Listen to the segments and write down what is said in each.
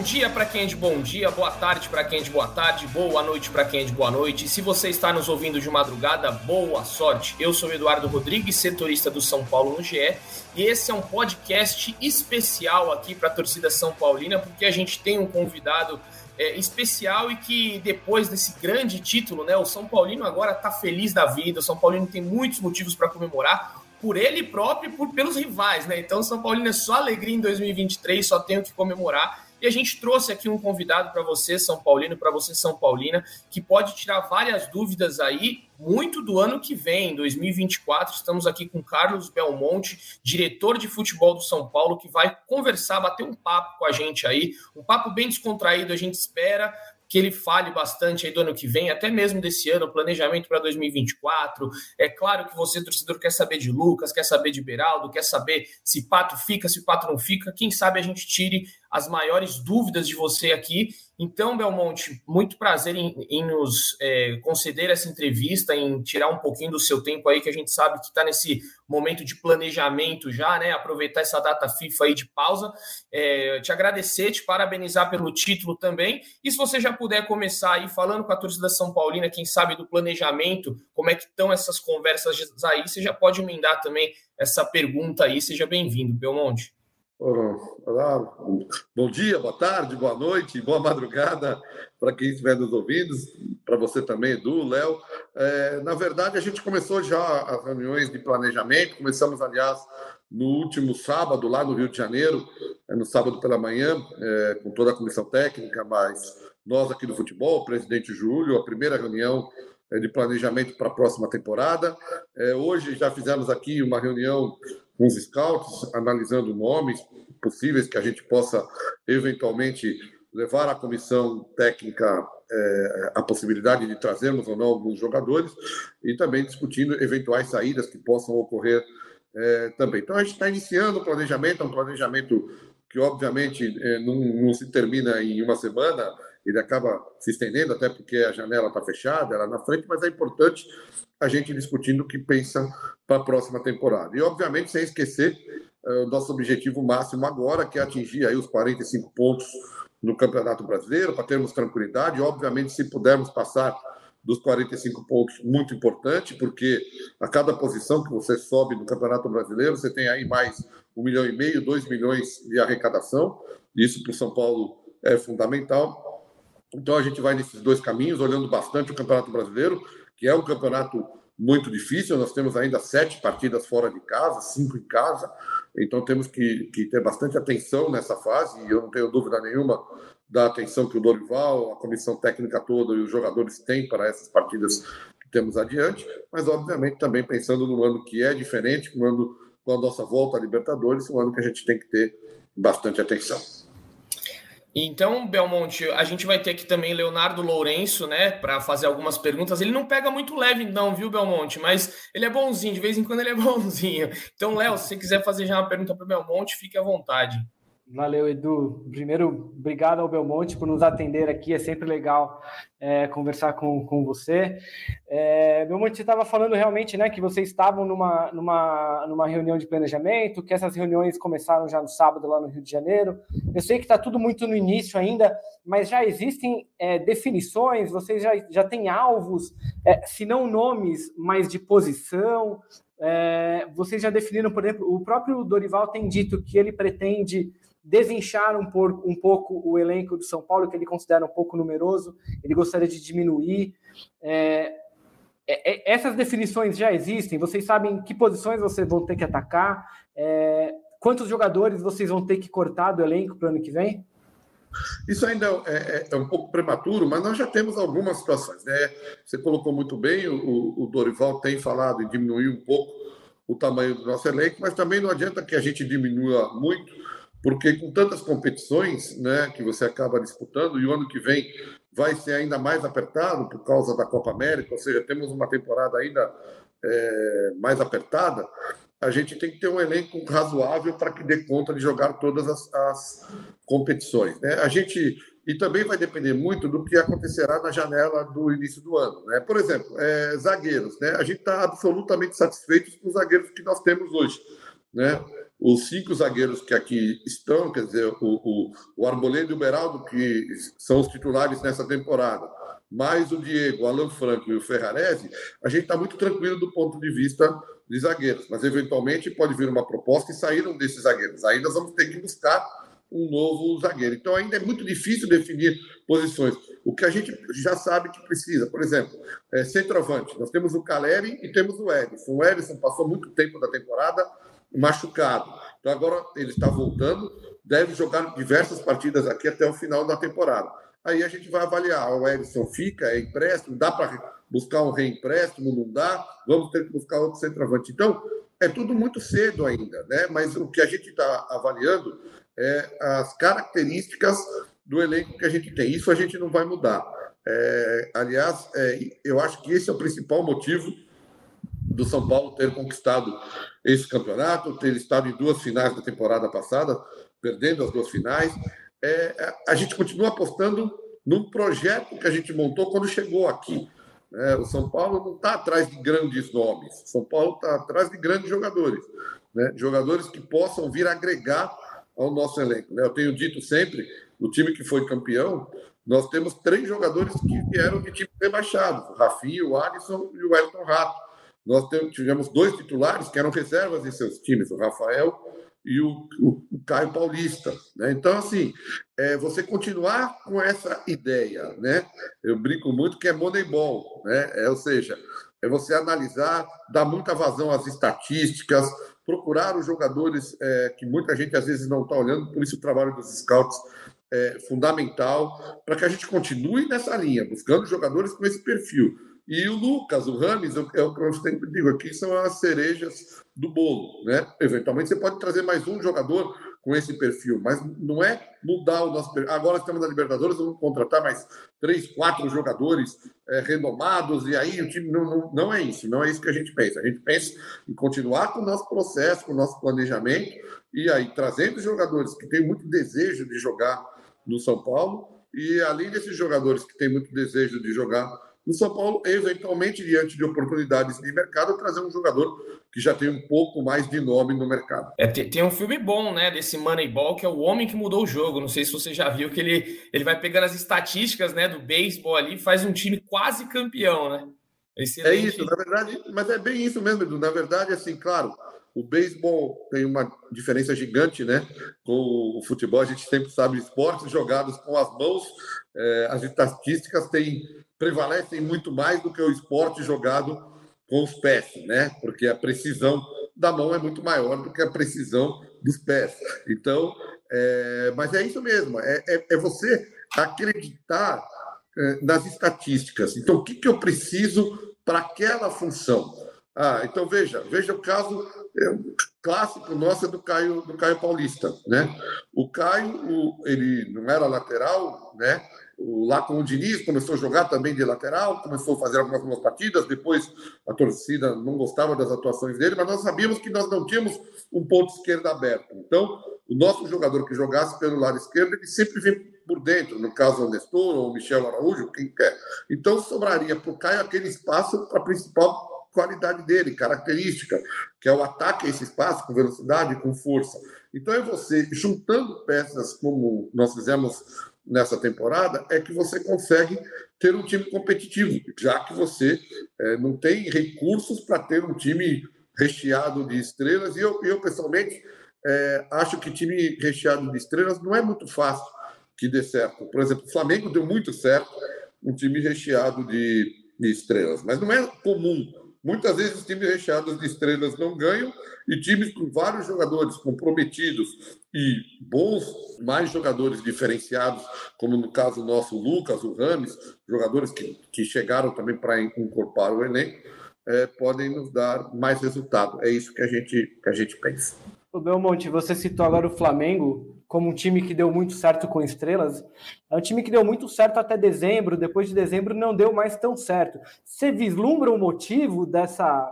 Bom dia para quem é de bom dia, boa tarde para quem é de boa tarde, boa noite para quem é de boa noite. Se você está nos ouvindo de madrugada, boa sorte. Eu sou Eduardo Rodrigues, setorista do São Paulo no GE, e esse é um podcast especial aqui para a torcida São Paulina, porque a gente tem um convidado é, especial e que depois desse grande título, né, o São Paulino agora está feliz da vida, o São Paulino tem muitos motivos para comemorar por ele próprio e por, pelos rivais, né? Então, São Paulino é só alegria em 2023, só tenho que comemorar. E a gente trouxe aqui um convidado para você, São Paulino, para você, São Paulina, que pode tirar várias dúvidas aí, muito do ano que vem, 2024. Estamos aqui com Carlos Belmonte, diretor de futebol do São Paulo, que vai conversar, bater um papo com a gente aí, um papo bem descontraído, a gente espera, que ele fale bastante aí do ano que vem, até mesmo desse ano, planejamento para 2024. É claro que você, torcedor, quer saber de Lucas, quer saber de Beraldo, quer saber se Pato fica, se Pato não fica. Quem sabe a gente tire as maiores dúvidas de você aqui. Então, Belmonte, muito prazer em, em nos é, conceder essa entrevista, em tirar um pouquinho do seu tempo aí, que a gente sabe que está nesse momento de planejamento já, né? Aproveitar essa data FIFA aí de pausa. É, te agradecer, te parabenizar pelo título também. E se você já puder começar aí falando com a torcida São Paulina, quem sabe do planejamento, como é que estão essas conversas aí, você já pode emendar também essa pergunta aí. Seja bem-vindo, Belmonte. Olá, bom dia, boa tarde, boa noite, boa madrugada para quem estiver nos ouvindo, para você também, Edu, Léo. É, na verdade, a gente começou já as reuniões de planejamento, começamos, aliás, no último sábado, lá no Rio de Janeiro, é, no sábado pela manhã, é, com toda a comissão técnica, mas nós aqui do futebol, o presidente Júlio, a primeira reunião de planejamento para a próxima temporada. É, hoje já fizemos aqui uma reunião com os scouts, analisando nomes possíveis que a gente possa eventualmente levar à comissão técnica é, a possibilidade de trazermos ou não alguns jogadores e também discutindo eventuais saídas que possam ocorrer é, também. Então a gente está iniciando o planejamento, é um planejamento que obviamente é, não, não, se termina em uma semana, ele acaba se estendendo até porque a janela está fechada, ela na frente, mas é importante a gente discutindo o que pensa para a próxima temporada. E, obviamente, sem esquecer uh, o nosso objetivo máximo agora, que é atingir aí os 45 pontos no Campeonato Brasileiro, para termos tranquilidade. Obviamente, se pudermos passar dos 45 pontos, muito importante, porque a cada posição que você sobe no Campeonato Brasileiro, você tem aí mais um milhão e meio, dois milhões de arrecadação. Isso para o São Paulo é fundamental. Então a gente vai nesses dois caminhos, olhando bastante o Campeonato Brasileiro, que é um campeonato muito difícil. Nós temos ainda sete partidas fora de casa, cinco em casa. Então temos que, que ter bastante atenção nessa fase. E eu não tenho dúvida nenhuma da atenção que o Dorival, a comissão técnica toda e os jogadores têm para essas partidas que temos adiante. Mas, obviamente, também pensando no ano que é diferente, com a nossa volta à Libertadores, um ano que a gente tem que ter bastante atenção. Então, Belmonte, a gente vai ter aqui também Leonardo Lourenço, né, para fazer algumas perguntas. Ele não pega muito leve, não, viu, Belmonte? Mas ele é bonzinho, de vez em quando ele é bonzinho. Então, Léo, se você quiser fazer já uma pergunta para o Belmonte, fique à vontade. Valeu, Edu. Primeiro, obrigado ao Belmonte por nos atender aqui. É sempre legal é, conversar com, com você. É, Belmonte, você estava falando realmente né, que vocês estavam numa, numa, numa reunião de planejamento, que essas reuniões começaram já no sábado lá no Rio de Janeiro. Eu sei que está tudo muito no início ainda, mas já existem é, definições, vocês já, já têm alvos, é, se não nomes, mas de posição. É, vocês já definiram, por exemplo, o próprio Dorival tem dito que ele pretende desinchar um, por, um pouco o elenco do São Paulo, que ele considera um pouco numeroso, ele gostaria de diminuir. É, é, é, essas definições já existem, vocês sabem que posições vocês vão ter que atacar, é, quantos jogadores vocês vão ter que cortar do elenco para o ano que vem? Isso ainda é, é, é, um pouco prematuro, mas nós já temos algumas situações. Né? Você colocou muito bem, o, o Dorival tem falado em diminuir um pouco o tamanho do nosso elenco, mas também não adianta que a gente diminua muito, porque com tantas competições né, que você acaba disputando, e o ano que vem vai ser ainda mais apertado por causa da Copa América, ou seja, temos uma temporada ainda é, mais apertada, a gente tem que ter um elenco razoável para que dê conta de jogar todas as, as competições. Né? A gente e também vai depender muito do que acontecerá na janela do início do ano. Né? Por exemplo, é, zagueiros. Né? A gente está absolutamente satisfeito com os zagueiros que nós temos hoje. Né? Os cinco zagueiros que aqui estão, quer dizer, o, o, o Arboleda e o Beraldo, que são os titulares nessa temporada, mais o Diego, o Alan Franco e o Ferrarese, a gente está muito tranquilo do ponto de vista de zagueiros, mas eventualmente pode vir uma proposta e saíram desses zagueiros. Aí nós vamos ter que buscar um novo zagueiro. Então ainda é muito difícil definir posições. O que a gente já sabe que precisa, por exemplo, é centroavante. Nós temos o Caleri e temos o Edson. O Edson passou muito tempo da temporada machucado. Então agora ele está voltando, deve jogar diversas partidas aqui até o final da temporada. Aí a gente vai avaliar, o Edson fica, é empréstimo, dá para buscar um reempréstimo, não dá, vamos ter que buscar outro centroavante. Então, é tudo muito cedo ainda, né? Mas o que a gente está avaliando é as características do elenco que a gente tem. Isso a gente não vai mudar. É, aliás, é, eu acho que esse é o principal motivo do São Paulo ter conquistado esse campeonato, ter estado em duas finais da temporada passada, perdendo as duas finais. É, a gente continua apostando num projeto que a gente montou quando chegou aqui. Né? O São Paulo não está atrás de grandes nomes, o São Paulo está atrás de grandes jogadores, né? jogadores que possam vir agregar ao nosso elenco. Né? Eu tenho dito sempre, o time que foi campeão, nós temos três jogadores que vieram de times rebaixados, o Rafinha, o Alisson e o Elton Rato. Nós tivemos dois titulares que eram reservas em seus times, o Rafael e o, o, o Caio Paulista. Né? Então, assim, é, você continuar com essa ideia, né? Eu brinco muito que é moneyball, né? É, ou seja, é você analisar, dar muita vazão às estatísticas, procurar os jogadores é, que muita gente às vezes não está olhando, por isso o trabalho dos scouts é fundamental, para que a gente continue nessa linha, buscando jogadores com esse perfil e o Lucas, o Rames, é o que eu sempre digo aqui, são as cerejas do bolo. Né? Eventualmente você pode trazer mais um jogador com esse perfil, mas não é mudar o nosso perfil. Agora estamos na Libertadores, vamos contratar mais três, quatro jogadores é, renomados, e aí o time não, não, não é isso, não é isso que a gente pensa. A gente pensa em continuar com o nosso processo, com o nosso planejamento, e aí trazendo jogadores que têm muito desejo de jogar no São Paulo, e além desses jogadores que têm muito desejo de jogar no São Paulo, eventualmente, diante de oportunidades de mercado, trazer um jogador que já tem um pouco mais de nome no mercado. É, tem, um filme bom, né, desse Moneyball, que é O Homem que Mudou o Jogo. Não sei se você já viu que ele, ele vai pegando as estatísticas né, do beisebol ali e faz um time quase campeão, né? Excelente. É isso, na verdade, mas é bem isso mesmo, Edu. Na verdade, assim, claro, o beisebol tem uma diferença gigante, né? Com o futebol, a gente sempre sabe esportes jogados com as mãos, é, as estatísticas têm prevalecem muito mais do que o esporte jogado com os pés, né? Porque a precisão da mão é muito maior do que a precisão dos pés. Então, é, mas é isso mesmo, é, é, é você acreditar é, nas estatísticas. Então, o que, que eu preciso para aquela função? Ah, então veja, veja o caso é, clássico nosso é do Caio, do Caio Paulista, né? O Caio, o, ele não era lateral, né? Lá com o Diniz, começou a jogar também de lateral, começou a fazer algumas, partidas, depois a torcida não gostava das atuações dele, mas nós sabíamos que nós não tínhamos um ponto esquerdo aberto. Então, o nosso jogador que jogasse pelo lado esquerdo, ele sempre vem por dentro, no caso o Nestor ou o Michel Araújo, quem quer. Então, sobraria para o Caio aquele espaço para a principal qualidade dele, característica, que é o ataque a esse espaço com velocidade com força. Então é você juntando peças como nós fizemos nessa temporada é que você consegue ter um time competitivo, já que você é, não tem recursos para ter um time recheado de estrelas. E eu, eu pessoalmente, é, acho que time recheado de estrelas não é muito fácil que dê certo. Por exemplo, o Flamengo deu muito certo um time recheado de, de estrelas, mas não é comum Muitas vezes os times recheados de estrelas não ganham e times com vários jogadores comprometidos e bons, mais jogadores diferenciados, como no caso nosso, Lucas, o Rames, jogadores que, que chegaram também para incorporar o elenco, é, podem nos dar mais resultado. É isso que a gente, que a gente pensa. O Belmonte, você citou agora o Flamengo como um time que deu muito certo com estrelas. É um time que deu muito certo até dezembro, depois de dezembro não deu mais tão certo. Você vislumbra o motivo dessa.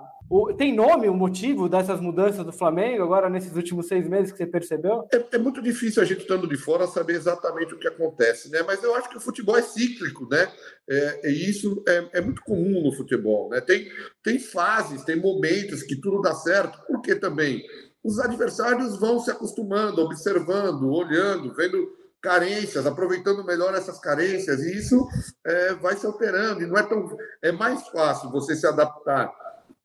Tem nome o motivo dessas mudanças do Flamengo agora nesses últimos seis meses que você percebeu? É, é, muito difícil a gente estando de fora saber exatamente o que acontece, né? Mas eu acho que o futebol é cíclico, né? É, e isso é, é, muito comum no futebol, né? Tem, tem fases, tem momentos que tudo dá certo, porque também os adversários vão se acostumando, observando, olhando, vendo carências, aproveitando melhor essas carências, e isso é, vai se alterando, e não é tão. É mais fácil você se adaptar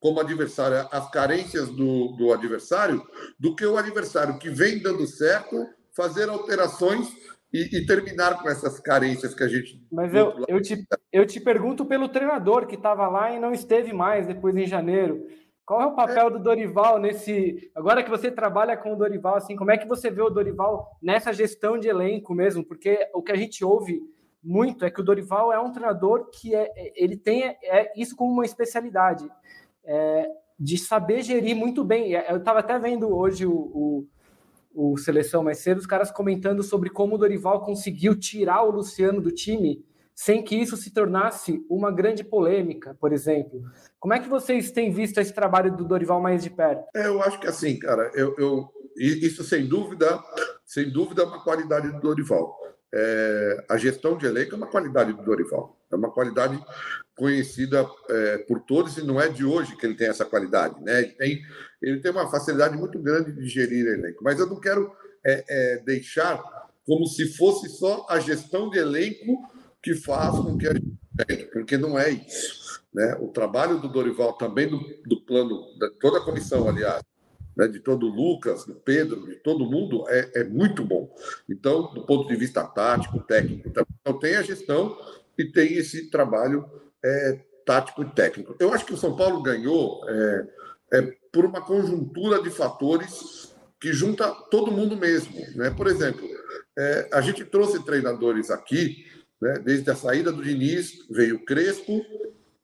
como adversário às carências do, do adversário do que o adversário que vem dando certo fazer alterações e, e, terminar com essas carências que a gente. Mas eu, eu, te, eu te pergunto pelo treinador que estava lá e não esteve mais depois em janeiro. Qual é o papel do Dorival nesse. Agora que você trabalha com o Dorival, assim, como é que você vê o Dorival nessa gestão de elenco mesmo? Porque o que a gente ouve muito é que o Dorival é um treinador que é, ele tem é, isso como uma especialidade é, de saber gerir muito bem. Eu estava até vendo hoje o, o, o, Seleção mais cedo, os caras comentando sobre como o Dorival conseguiu tirar o Luciano do time sem que isso se tornasse uma grande polêmica, por exemplo. Como é que vocês têm visto esse trabalho do Dorival mais de perto? É, eu acho que assim, cara, eu, eu isso sem dúvida, sem dúvida é uma qualidade do Dorival. É, a gestão de elenco é uma qualidade do Dorival, é uma qualidade conhecida é, por todos e não é de hoje que ele tem essa qualidade, né? Ele tem, ele tem uma facilidade muito grande de gerir elenco, mas eu não quero é, é deixar como se fosse só a gestão de elenco que faz com que a gente porque não é isso. Né? O trabalho do Dorival também do, do plano, de toda a comissão, aliás, né, de todo o Lucas, do Pedro, de todo mundo, é, é, muito bom. Então, do ponto de vista tático, técnico, então tem a gestão e tem esse trabalho é, tático e técnico. Eu acho que o São Paulo ganhou é, é por uma conjuntura de fatores que junta todo mundo mesmo. Né? Por exemplo, é, a gente trouxe treinadores aqui né? Desde a saída do Diniz veio o Crespo,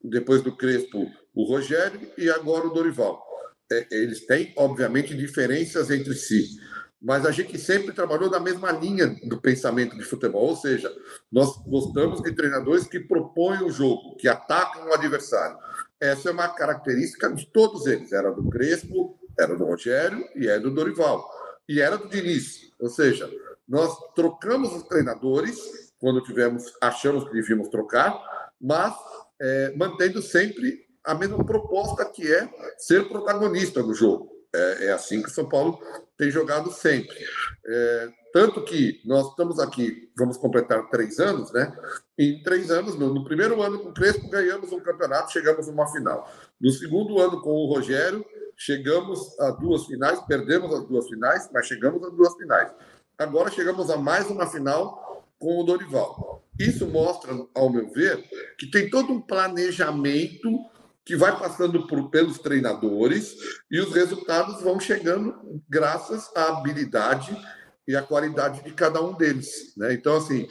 depois do Crespo o Rogério e agora o Dorival. É, eles têm, obviamente, diferenças entre si, mas a gente sempre trabalhou na mesma linha do pensamento de futebol, ou seja, nós gostamos de treinadores que propõem o jogo, que atacam o adversário. Essa é uma característica de todos eles. Era do Crespo, era do Rogério e é do Dorival. E era do Diniz. Ou seja, nós trocamos os treinadores quando tivemos, achamos que devíamos trocar, mas é, mantendo sempre a mesma proposta que é ser protagonista do jogo. É, é assim que o São Paulo tem jogado sempre. É, tanto que nós estamos aqui, vamos completar três anos, né? Em três anos, no, no, primeiro ano com o Crespo, ganhamos um campeonato, chegamos a uma final. No segundo ano com o Rogério, chegamos a duas finais, perdemos as duas finais, mas chegamos a duas finais. Agora chegamos a mais uma final com o Dorival. Isso mostra, ao meu ver, que tem todo um planejamento que vai passando por, pelos treinadores e os resultados vão chegando graças à habilidade e à qualidade de cada um deles. Né? Então, assim,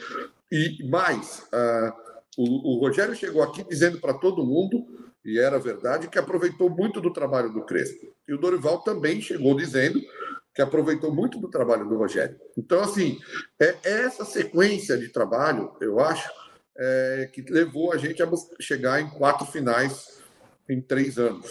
e mais, uh, o, o Rogério chegou aqui dizendo para todo mundo, e era verdade, que aproveitou muito do trabalho do Crespo. E o Dorival também chegou dizendo que aproveitou muito do trabalho do Rogério. Então, assim, é essa sequência de trabalho, eu acho, é, que levou a gente a chegar em quatro finais em três anos.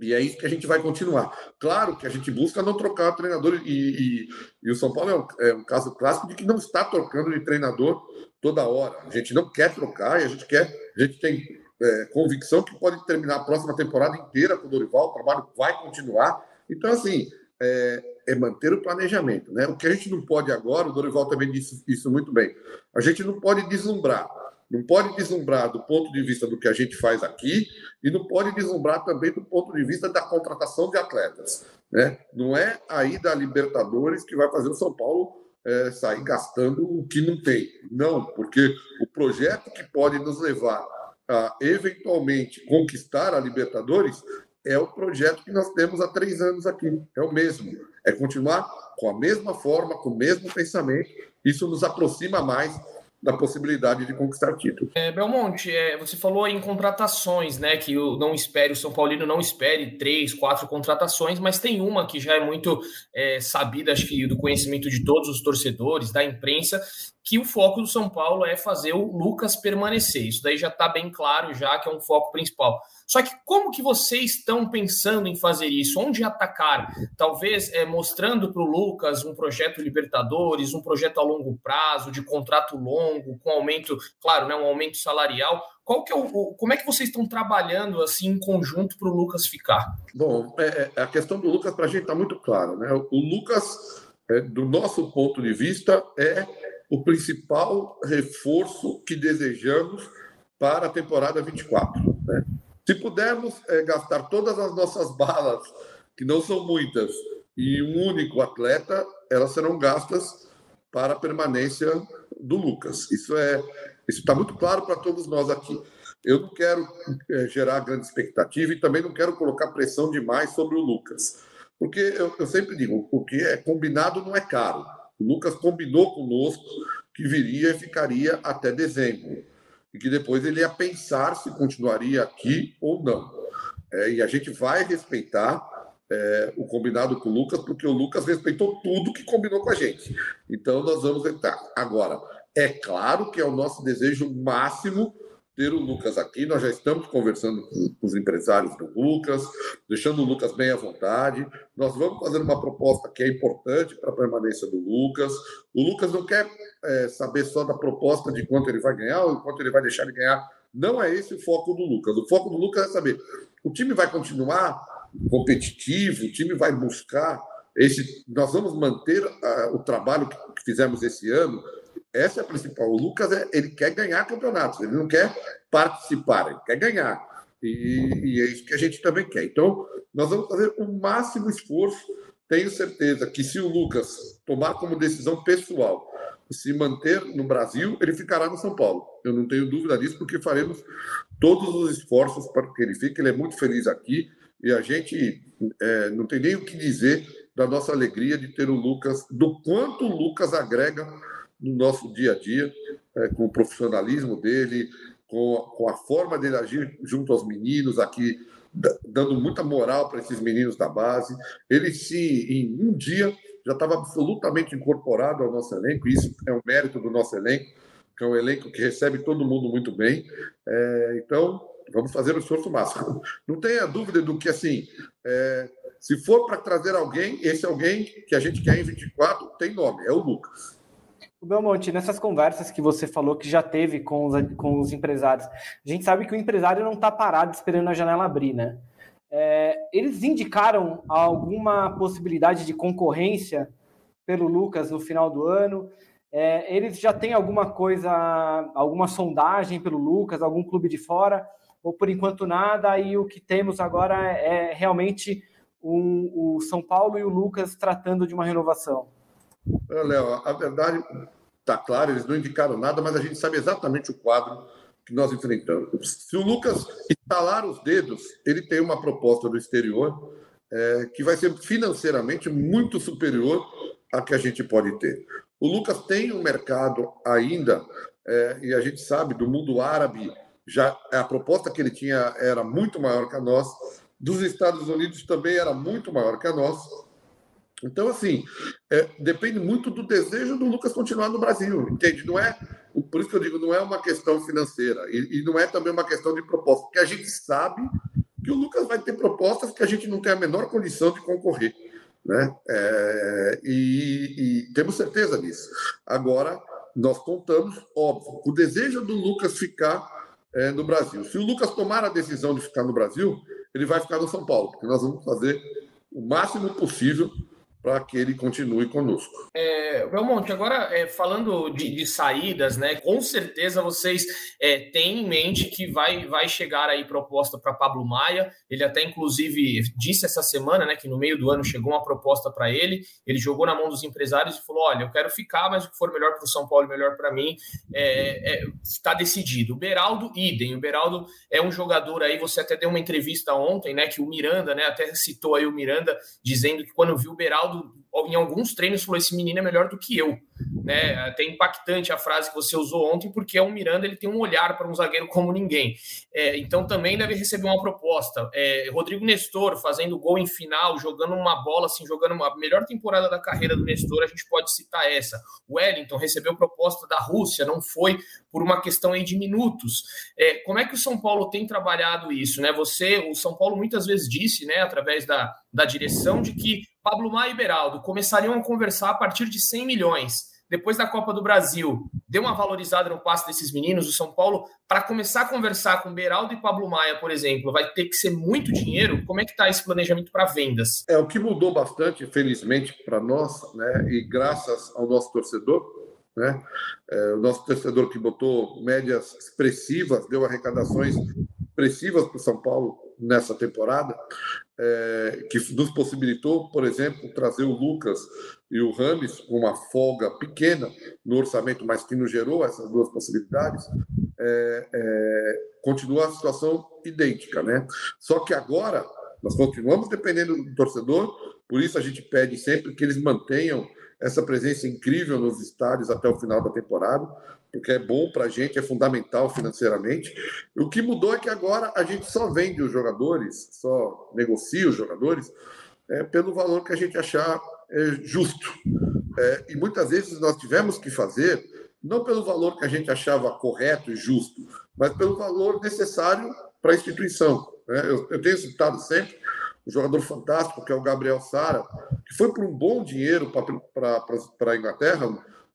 E é isso que a gente vai continuar. Claro que a gente busca não trocar treinador, e, e, e o São Paulo é um, é um, caso clássico de que não está trocando de treinador toda hora. A gente não quer trocar e a gente quer, a gente tem é, convicção que pode terminar a próxima temporada inteira com o Dorival, o trabalho vai continuar. Então, assim, é, é, manter o planejamento. Né? O que a gente não pode agora, o Dorival também disse isso muito bem, a gente não pode deslumbrar. Não pode deslumbrar do ponto de vista do que a gente faz aqui e não pode deslumbrar também do ponto de vista da contratação de atletas. Né? Não é aí da Libertadores que vai fazer o São Paulo é, sair gastando o que não tem. Não, porque o projeto que pode nos levar a eventualmente conquistar a Libertadores é o projeto que nós temos há três anos aqui. É o mesmo. É continuar com a mesma forma, com o mesmo pensamento. Isso nos aproxima mais da possibilidade de conquistar títulos. É, Belmonte, é, você falou em contratações, né? Que o não espere, o São Paulino não espere três, quatro contratações, mas tem uma que já é muito é, sabida, acho que do conhecimento de todos os torcedores, da imprensa, que o foco do São Paulo é fazer o Lucas permanecer. Isso daí já está bem claro, já que é um foco principal. Só que como que vocês estão pensando em fazer isso? Onde atacar? Talvez é, mostrando para o Lucas um projeto Libertadores, um projeto a longo prazo, de contrato longo, com aumento, claro, né, um aumento salarial. Qual que é o, como é que vocês estão trabalhando assim em conjunto para o Lucas ficar? Bom, é, é, a questão do Lucas para a gente está muito clara, né? O Lucas, é, do nosso ponto de vista, é o principal reforço que desejamos para a temporada 24. Né? Se pudermos é, gastar todas as nossas balas, que não são muitas, em um único atleta, elas serão gastas para a permanência do Lucas. Isso é isso está muito claro para todos nós aqui. Eu não quero é, gerar grande expectativa e também não quero colocar pressão demais sobre o Lucas, porque eu, eu sempre digo, o que é combinado não é caro. O Lucas combinou conosco que viria e ficaria até dezembro e que depois ele ia pensar se continuaria aqui ou não. É, e a gente vai respeitar é, o combinado com o Lucas, porque o Lucas respeitou tudo que combinou com a gente. Então nós vamos entrar. Agora, é claro que é o nosso desejo máximo ter o Lucas aqui. Nós já estamos conversando com os empresários do Lucas, deixando o Lucas bem à vontade. Nós vamos fazer uma proposta que é importante para a permanência do Lucas. O Lucas não quer é, saber só da proposta de quanto ele vai ganhar ou quanto ele vai deixar de ganhar. Não é esse o foco do Lucas. O foco do Lucas é saber o time vai continuar competitivo, o time vai buscar esse. Nós vamos manter uh, o trabalho que fizemos esse ano essa é a principal. O Lucas, é, ele quer ganhar campeonatos, ele não quer participar, ele quer ganhar. E, e, é isso que a gente também quer. Então, nós vamos fazer o máximo esforço. Tenho certeza que se o Lucas tomar como decisão pessoal se manter no Brasil, ele ficará no São Paulo. Eu não tenho dúvida disso, porque faremos todos os esforços para que ele fique. Ele é muito feliz aqui e a gente é, não tem nem o que dizer da nossa alegria de ter o Lucas, do quanto o Lucas agrega no nosso dia a dia, é, com o profissionalismo dele, com, com a forma dele agir junto aos meninos aqui, dando muita moral para esses meninos da base. Ele se, em um dia, já estava absolutamente incorporado ao nosso elenco, e isso é um mérito do nosso elenco, que é um elenco que recebe todo mundo muito bem. É, então, vamos fazer o esforço máximo. Não tenha dúvida do que, assim, é, se for para trazer alguém, esse alguém que a gente quer em 24 tem nome, é o Lucas. Belmonte, nessas conversas que você falou que já teve com os, com os empresários, a gente sabe que o empresário não está parado esperando a janela abrir, né? É, eles indicaram alguma possibilidade de concorrência pelo Lucas no final do ano? É, eles já têm alguma coisa, alguma sondagem pelo Lucas, algum clube de fora? Ou por enquanto nada? E o que temos agora é realmente um, o São Paulo e o Lucas tratando de uma renovação? Léo, a verdade está clara, eles não indicaram nada, mas a gente sabe exatamente o quadro que nós enfrentamos. Se o Lucas estalar os dedos, ele tem uma proposta do exterior é, que vai ser financeiramente muito superior à que a gente pode ter. O Lucas tem um mercado ainda, é, e a gente sabe, do mundo árabe, já a proposta que ele tinha era muito maior que a nossa, dos Estados Unidos também era muito maior que a nossa. Então, assim, é, depende muito do desejo do Lucas continuar no Brasil, entende? Não é, por isso que eu digo, não é uma questão financeira e, e não é também uma questão de proposta, porque a gente sabe que o Lucas vai ter propostas que a gente não tem a menor condição de concorrer, né? É, e, e temos certeza disso. Agora, nós contamos, óbvio, o desejo do Lucas ficar é, no Brasil. Se o Lucas tomar a decisão de ficar no Brasil, ele vai ficar no São Paulo, porque nós vamos fazer o máximo possível para que ele continue conosco. É, Belmonte, agora é, falando de, de, saídas, né? Com certeza vocês é, têm em mente que vai, vai chegar aí proposta para Pablo Maia. Ele até inclusive disse essa semana, né, que no meio do ano chegou uma proposta para ele. Ele jogou na mão dos empresários e falou: olha, eu quero ficar, mas o que for melhor para o São Paulo, melhor para mim, está é, é, decidido. O Beraldo, idem. O Beraldo é um jogador aí. Você até deu uma entrevista ontem, né? Que o Miranda, né? Até citou aí o Miranda dizendo que quando viu o Beraldo Beraldo em alguns treinos falou: esse menino é melhor do que eu. Né? Até impactante a frase que você usou ontem, porque o Miranda ele tem um olhar para um zagueiro como ninguém. É, então também deve receber uma proposta. É, Rodrigo Nestor fazendo gol em final, jogando uma bola, assim, jogando uma melhor temporada da carreira do Nestor, a gente pode citar essa. O Wellington recebeu proposta da Rússia, não foi por uma questão aí de minutos. É, como é que o São Paulo tem trabalhado isso? Né? Você, o São Paulo muitas vezes disse, né, através da, da direção, de que Pablo Maia e Beraldo começariam a conversar a partir de 100 milhões. Depois da Copa do Brasil, deu uma valorizada no passe desses meninos do São Paulo. Para começar a conversar com Beraldo e Pablo Maia, por exemplo, vai ter que ser muito dinheiro? Como é que está esse planejamento para vendas? É, o que mudou bastante, felizmente, para nós, né, e graças ao nosso torcedor, né, é, o nosso torcedor que botou médias expressivas, deu arrecadações expressivas para o São Paulo nessa temporada, é, que nos possibilitou, por exemplo, trazer o Lucas e o Rames com uma folga pequena no orçamento, mas que nos gerou essas duas possibilidades, é, é, continua a situação idêntica, né? Só que agora nós continuamos dependendo do torcedor, por isso a gente pede sempre que eles mantenham essa presença incrível nos estádios até o final da temporada, porque é bom para a gente, é fundamental financeiramente. O que mudou é que agora a gente só vende os jogadores, só negocia os jogadores é, pelo valor que a gente achar é, justo. É, e muitas vezes nós tivemos que fazer, não pelo valor que a gente achava correto e justo, mas pelo valor necessário para a instituição. Né? Eu, eu tenho citado sempre um jogador fantástico, que é o Gabriel Sara, que foi por um bom dinheiro para a Inglaterra,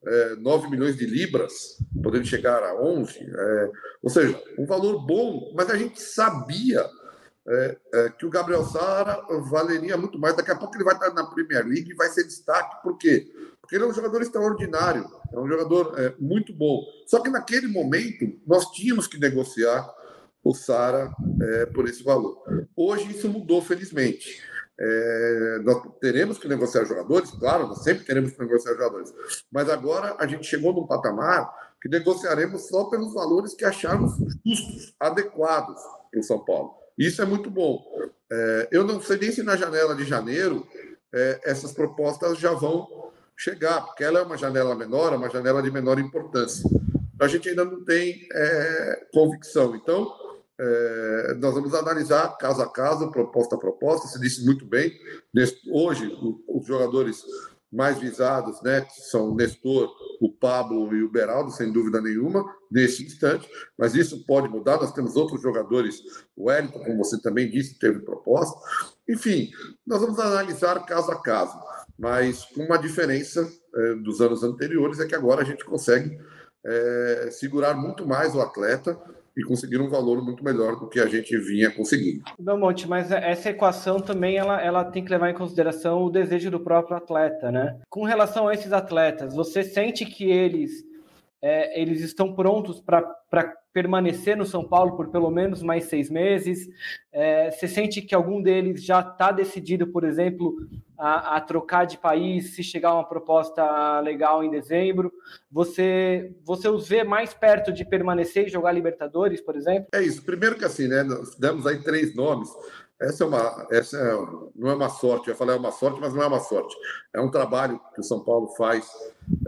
é, 9 milhões de libras, podendo chegar a 11. É, ou seja, um valor bom, mas a gente sabia é, é, que o Gabriel Sara valeria muito mais. Daqui a pouco ele vai estar na Premier League e vai ser destaque. Por quê? Porque ele é um jogador extraordinário, é um jogador é, muito bom. Só que naquele momento nós tínhamos que negociar o Sara é, por esse valor. Hoje isso mudou, felizmente. É, nós teremos que negociar jogadores, claro, nós sempre teremos que negociar jogadores, mas agora a gente chegou num patamar que negociaremos só pelos valores que acharmos justos, adequados em São Paulo. Isso é muito bom. É, eu não sei nem se na janela de janeiro é, essas propostas já vão chegar, porque ela é uma janela menor, é uma janela de menor importância. A gente ainda não tem é, convicção. Então, é, nós vamos analisar caso a caso, proposta a proposta. Você disse muito bem. Hoje, os jogadores mais visados, né, são o Nestor, o Pablo e o Beraldo, sem dúvida nenhuma, nesse instante, mas isso pode mudar. Nós temos outros jogadores, o Wellington, como você também disse, teve proposta. Enfim, nós vamos analisar caso a caso, mas com uma diferença é, dos anos anteriores é que agora a gente consegue é, segurar muito mais o atleta e conseguir um valor muito melhor do que a gente vinha conseguindo. Belmonte, mas essa equação também ela, ela tem que levar em consideração o desejo do próprio atleta, né? Com relação a esses atletas, você sente que eles é, eles estão prontos para permanecer no São Paulo por pelo menos mais seis meses? É, você sente que algum deles já está decidido, por exemplo, a, a, trocar de país se chegar uma proposta legal em dezembro? Você, você os vê mais perto de permanecer e jogar Libertadores, por exemplo? É isso. Primeiro que assim, né? Nós demos aí três nomes. Essa é uma, essa é, não é uma sorte. Eu ia falar é uma sorte, mas não é uma sorte. É um trabalho que o São Paulo faz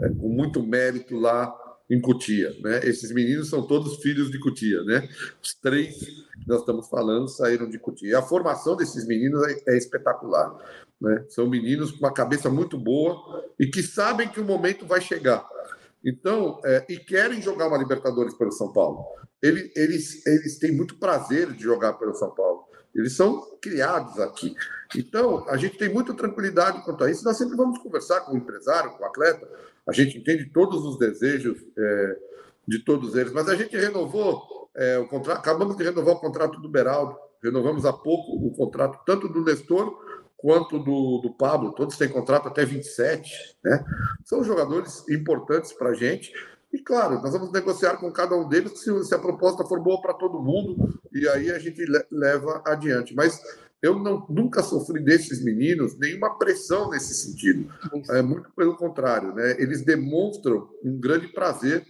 é, com muito mérito lá em Cutia, né? Esses meninos são todos filhos de Cutia, né? Os três que nós estamos falando saíram de Cutia. A formação desses meninos é, é espetacular, né? São meninos com uma cabeça muito boa e que sabem que o momento vai chegar. Então, é, e querem jogar uma Libertadores pelo São Paulo. Eles, eles, eles têm muito prazer de jogar pelo São Paulo. Eles são criados aqui. Então, a gente tem muita tranquilidade quanto a isso. Nós sempre vamos conversar com o empresário, com o atleta, a gente entende todos os desejos é, de todos eles, mas a gente renovou é, o contrato, acabamos de renovar o contrato do Beraldo, renovamos há pouco o contrato tanto do Nestor quanto do, do Pablo, todos têm contrato até 27, né? São jogadores importantes para a gente. E claro, nós vamos negociar com cada um deles se, a proposta for boa para todo mundo, e aí a gente leva adiante. Mas eu não, nunca sofri desses meninos nenhuma pressão nesse sentido. É muito pelo contrário, né? Eles demonstram um grande prazer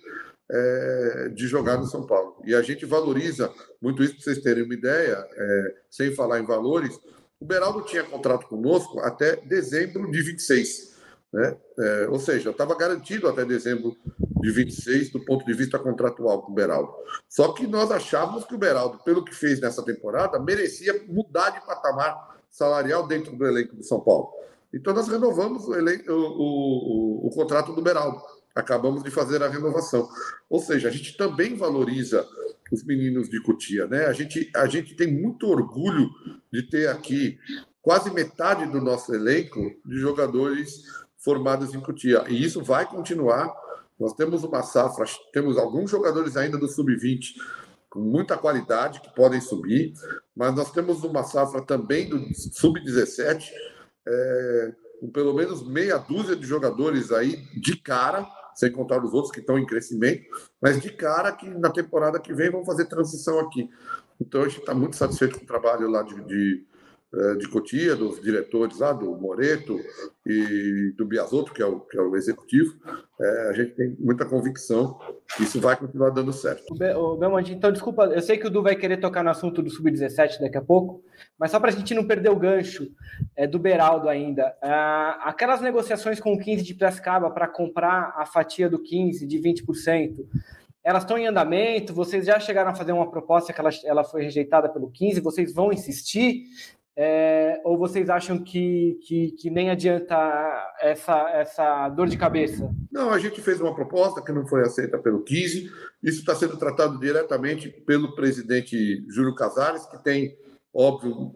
é, de jogar no São Paulo. E a gente valoriza muito isso para vocês terem uma ideia, é, sem falar em valores. O Beraldo tinha contrato conosco até dezembro de 26. Né? É, ou seja, estava garantido até dezembro de 26 do ponto de vista contratual com o Beraldo. Só que nós achávamos que o Beraldo, pelo que fez nessa temporada, merecia mudar de patamar salarial dentro do elenco do São Paulo. Então nós renovamos o, elenco, o, o, o, contrato do Beraldo. Acabamos de fazer a renovação. Ou seja, a gente também valoriza os meninos de Cotia, né? A gente, a gente tem muito orgulho de ter aqui quase metade do nosso elenco de jogadores formados em Cotia. E isso vai continuar. Nós temos uma safra, temos alguns jogadores ainda do sub-20 com muita qualidade que podem subir, mas nós temos uma safra também do sub-17 é, com pelo menos meia dúzia de jogadores aí de cara, sem contar os outros que estão em crescimento, mas de cara que na temporada que vem vão fazer transição aqui. Então a gente está muito satisfeito com o trabalho lá de, de de Cotia, dos diretores lá, do Moreto e do Biasotto, que é o, que é o executivo, é, a gente tem muita convicção que isso vai continuar dando certo. O Belmonte, então, desculpa, eu sei que o Du vai querer tocar no assunto do Sub-17 daqui a pouco, mas só para a gente não perder o gancho é, do Beraldo ainda, ah, aquelas negociações com o 15 de Piracicaba para comprar a fatia do 15 de 20%, elas estão em andamento, vocês já chegaram a fazer uma proposta que ela, ela foi rejeitada pelo 15, vocês vão insistir? É, ou vocês acham que, que, que, nem adianta essa, essa dor de cabeça? Não, a gente fez uma proposta que não foi aceita pelo 15. Isso está sendo tratado diretamente pelo presidente Júlio Casares, que tem, óbvio,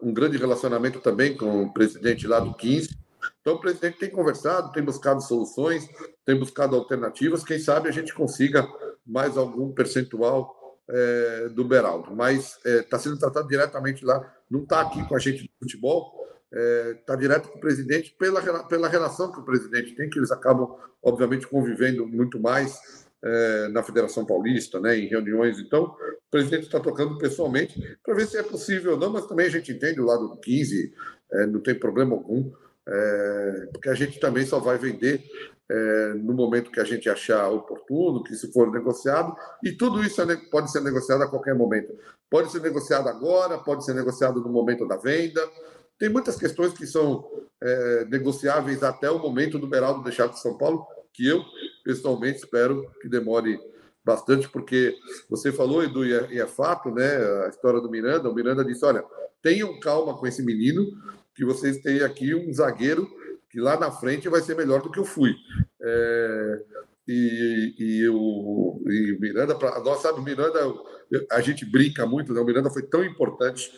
um grande relacionamento também com o presidente lá do 15. Então, o presidente tem conversado, tem buscado soluções, tem buscado alternativas. Quem sabe a gente consiga mais algum percentual é, do Beraldo. Mas está é, sendo tratado diretamente lá não está aqui com a gente de futebol, está é, direto com o presidente pela, pela relação que o presidente tem, que eles acabam, obviamente, convivendo muito mais é, na Federação Paulista, né, em reuniões. Então, o presidente está tocando pessoalmente para ver se é possível ou não, mas também a gente entende o lado do 15, é, não tem problema algum, é, porque a gente também só vai vender é, no momento que a gente achar oportuno, que se for negociado, e tudo isso é, pode ser negociado a qualquer momento. Pode ser negociado agora, pode ser negociado no momento da venda. Tem muitas questões que são é, negociáveis até o momento do Beraldo deixar de São Paulo, que eu, pessoalmente, espero que demore bastante, porque você falou, Edu, e é, e é fato, né, a história do Miranda, o Miranda disse, olha, tenham calma com esse menino, que vocês têm aqui um zagueiro que lá na frente vai ser melhor do que eu fui. É, e, e, o, e Miranda, pra, nós sabe, Miranda, a gente brinca muito, né? o Miranda foi tão importante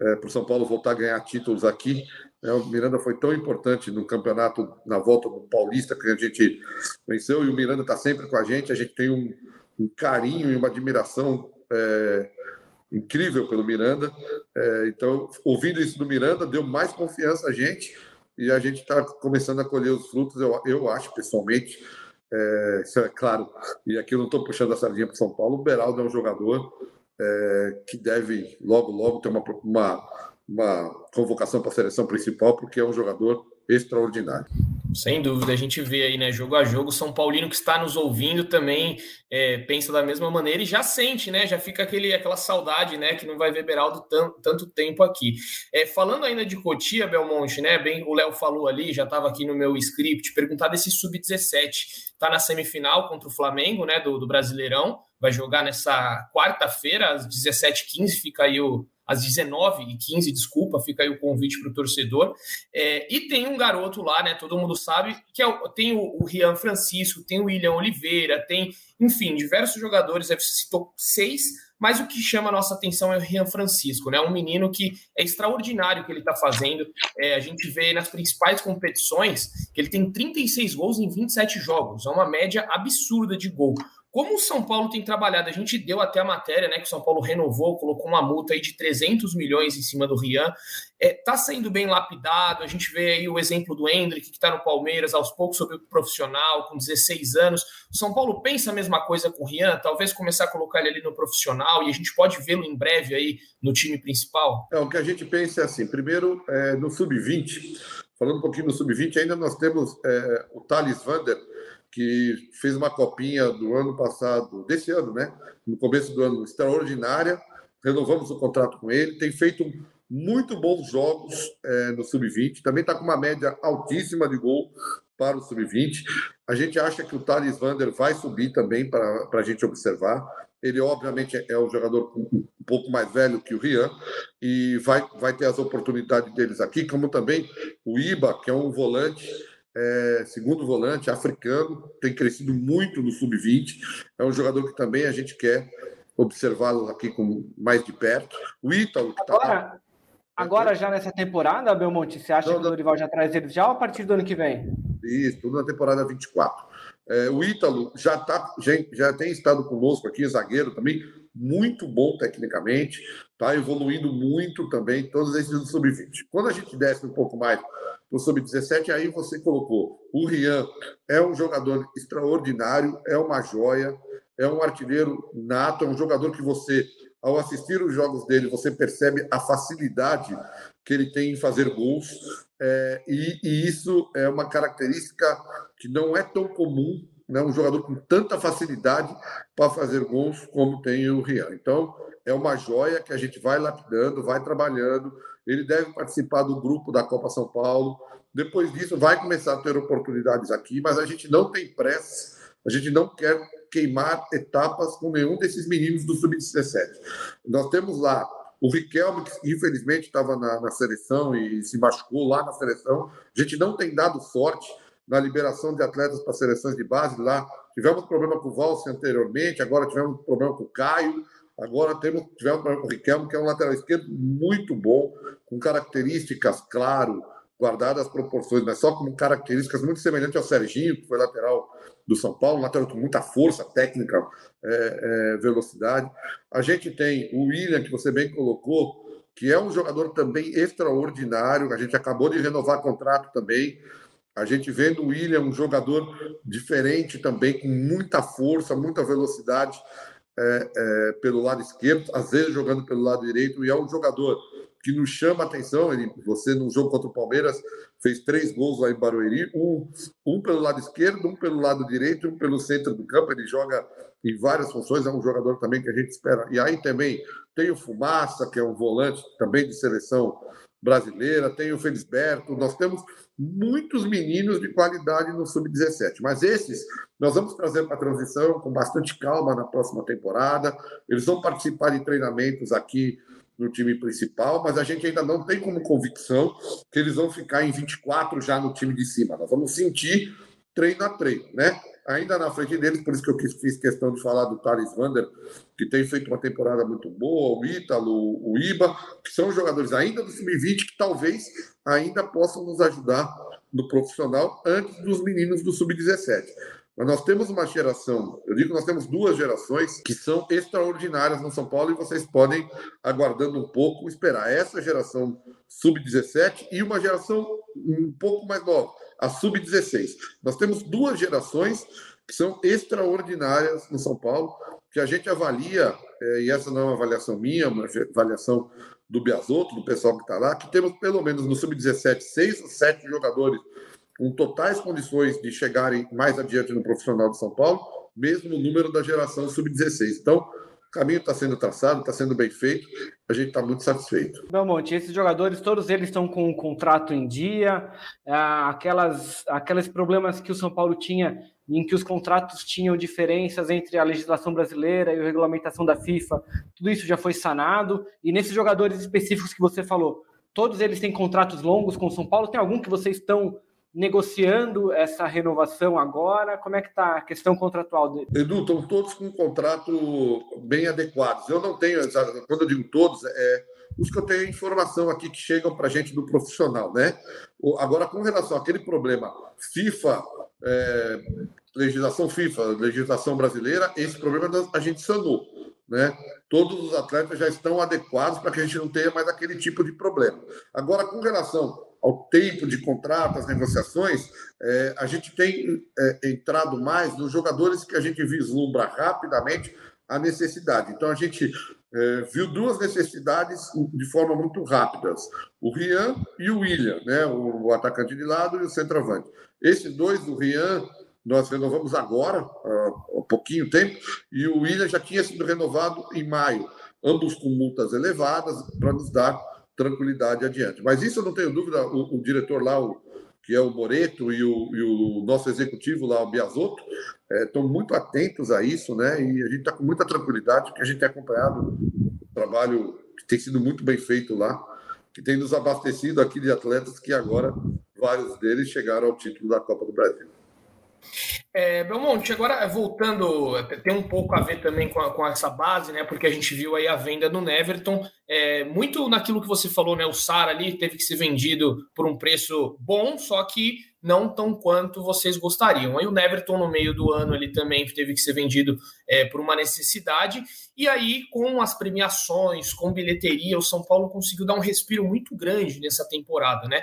é, para o São Paulo voltar a ganhar títulos aqui. Né? O Miranda foi tão importante no campeonato, na volta do Paulista, que a gente venceu, e o Miranda está sempre com a gente. A gente tem um, um carinho e uma admiração é, incrível pelo Miranda. É, então, ouvindo isso do Miranda, deu mais confiança a gente e a gente está começando a colher os frutos, eu, eu acho, pessoalmente. É, isso é claro, e aqui eu não estou puxando a sardinha para São Paulo. O Beraldo é um jogador é, que deve logo, logo ter uma, uma, uma convocação para a seleção principal, porque é um jogador extraordinário. Sem dúvida, a gente vê aí, né, jogo a jogo, São Paulino que está nos ouvindo também é, pensa da mesma maneira e já sente, né, já fica aquele, aquela saudade, né, que não vai ver Beraldo tanto, tempo aqui. É, falando ainda de Cotia, Belmonte, né, bem, o Léo falou ali, já estava aqui no meu script, perguntar desse Sub-17, está na semifinal contra o Flamengo, né, do, do Brasileirão, vai jogar nessa quarta-feira, às 17h15, fica aí o, às 19h15, desculpa, fica aí o convite para o torcedor. É, e tem um garoto lá, né? Todo mundo sabe, que é o, tem o, o Rian Francisco, tem o William Oliveira, tem, enfim, diversos jogadores, você citou seis, mas o que chama a nossa atenção é o Rian Francisco, né? Um menino que é extraordinário que ele está fazendo. É, a gente vê nas principais competições que ele tem 36 gols em 27 jogos, é uma média absurda de gol. Como o São Paulo tem trabalhado, a gente deu até a matéria, né, que o São Paulo renovou, colocou uma multa aí de 300 milhões em cima do Rian. É, tá sendo bem lapidado, a gente vê aí o exemplo do Hendrick, que está no Palmeiras, aos poucos sobre o profissional, com 16 anos. O São Paulo pensa a mesma coisa com o Rian, talvez começar a colocar ele ali no profissional, e a gente pode vê-lo em breve aí no time principal? É, o que a gente pensa é assim, primeiro, é, no Sub-20, falando um pouquinho no Sub-20, ainda nós temos é, o Thales Vander, que fez uma copinha do ano passado, desse ano, né? No começo do ano, extraordinária. Renovamos o contrato com ele. Tem feito muito bons jogos é, no sub-20, também está com uma média altíssima de gol para o sub-20. A gente acha que o Thales Vander vai subir também para a gente observar. Ele, obviamente, é um jogador um pouco mais velho que o Rian e vai, vai ter as oportunidades deles aqui, como também o Iba, que é um volante, é, segundo volante, africano, tem crescido muito no sub-20. É um jogador que também a gente quer observá-lo aqui com mais de perto. O Ítalo, que está lá. Agora, já nessa temporada, Belmonte, você acha não, que o Dorival já traz eles já ou a partir do ano que vem? Isso, tudo na temporada 24. É, o Ítalo já, tá, já, já tem estado conosco aqui, zagueiro também, muito bom tecnicamente, está evoluindo muito também, todos esses do sub-20. Quando a gente desce um pouco mais no sub-17, aí você colocou o Rian, é um jogador extraordinário, é uma joia, é um artilheiro nato, é um jogador que você, ao assistir os jogos dele, você percebe a facilidade que ele tem em fazer gols. É, e, e, isso é uma característica que não é tão comum, né? um jogador com tanta facilidade para fazer gols como tem o Rian. Então, é uma joia que a gente vai lapidando, vai trabalhando. Ele deve participar do grupo da Copa São Paulo. Depois disso, vai começar a ter oportunidades aqui, mas a gente não tem pressa, a gente não quer queimar etapas com nenhum desses meninos do Sub-17. Nós temos lá o Riquelme, que infelizmente estava na, na, seleção e se machucou lá na seleção. A gente não tem dado sorte na liberação de atletas para seleções de base lá. Tivemos problema com o Valse anteriormente, agora tivemos problema com o Caio, agora temos, tivemos problema com o Riquelme, que é um lateral esquerdo muito bom, com características, claro, guardadas as proporções, mas só com características muito semelhantes ao Serginho, que foi lateral do São Paulo, lateral com muita força técnica, é, é, velocidade. A gente tem o William, que você bem colocou, que é um jogador também extraordinário. A gente acabou de renovar contrato também. A gente vendo o William, um jogador diferente também, com muita força, muita velocidade é, é, pelo lado esquerdo, às vezes jogando pelo lado direito, e é um jogador que nos chama atenção. Ele, você, no jogo contra o Palmeiras, fez três gols lá em Barueri, um, um pelo lado esquerdo, um pelo lado direito, um pelo centro do campo. Ele joga em várias funções, é um jogador também que a gente espera. E aí também tem o Fumaça, que é um volante também de seleção brasileira, tem o Felisberto, nós temos muitos meninos de qualidade no Sub-17, mas esses nós vamos trazer para a transição com bastante calma na próxima temporada, eles vão participar de treinamentos aqui no time principal, mas a gente ainda não tem como convicção que eles vão ficar em 24 já no time de cima. Nós vamos sentir treino a treino, né? Ainda na frente deles, por isso que eu fiz questão de falar do Thales Vander, que tem feito uma temporada muito boa, o Ítalo, o Iba, que são jogadores ainda do sub-20 que talvez ainda possam nos ajudar no profissional antes dos meninos do sub-17. Mas nós temos uma geração, eu digo que nós temos duas gerações que são extraordinárias no São Paulo e vocês podem, aguardando um pouco, esperar essa geração sub-17 e uma geração um pouco mais nova, a sub-16. Nós temos duas gerações que são extraordinárias no São Paulo, que a gente avalia, é, e essa não é uma avaliação minha, é uma avaliação do Biasotto, do pessoal que está lá, que temos pelo menos no sub-17 seis ou sete jogadores com totais condições de chegarem mais adiante no profissional de São Paulo, mesmo no número da geração sub-16. Então, o caminho está sendo traçado, está sendo bem feito, a gente está muito satisfeito. Belmonte, esses jogadores, todos eles estão com o contrato em dia, é, aquelas, aqueles problemas que o São Paulo tinha, em que os contratos tinham diferenças entre a legislação brasileira e a regulamentação da FIFA, tudo isso já foi sanado, e nesses jogadores específicos que você falou, todos eles têm contratos longos com o São Paulo, tem algum que vocês estão negociando essa renovação agora? Como é que está a questão contratual dele? Edu, estão todos com um contrato bem adequados. Eu não tenho, quando eu digo todos, é os que eu tenho informação aqui que chegam para a gente do profissional, né? Agora, com relação àquele problema FIFA, é, legislação FIFA, legislação brasileira, esse problema a gente sanou, né? Todos os atletas já estão adequados para que a gente não tenha mais aquele tipo de problema. Agora, com relação ao tempo de contrato, as negociações, é, a gente tem é, entrado mais nos jogadores que a gente vislumbra rapidamente a necessidade. Então, a gente é, viu duas necessidades de forma muito rápidas: o Rian e o William, né? o, o atacante de lado e o centroavante. Esses dois, o Rian, nós renovamos agora, há pouquinho tempo, e o William já tinha sido renovado em maio, ambos com multas elevadas, para nos dar tranquilidade adiante. Mas isso eu não tenho dúvida, o, o diretor lá, o, que é o Moreto, e o, e o nosso executivo lá, o Biasotto, estão é, muito atentos a isso, né? E a gente está com muita tranquilidade, porque a gente tem acompanhado o trabalho que tem sido muito bem feito lá, que tem nos abastecido aqui de atletas que agora vários deles chegaram ao título da Copa do Brasil. É, Belmonte, agora voltando, tem um pouco a ver também com, a, com, essa base, né? Porque a gente viu aí a venda no Neverton, é, muito naquilo que você falou, né? O Sara ali teve que ser vendido por um preço bom, só que não tão quanto vocês gostariam. Aí o Neverton no meio do ano ele também teve que ser vendido é, por uma necessidade. E aí, com as premiações, com bilheteria, o São Paulo conseguiu dar um respiro muito grande nessa temporada, né?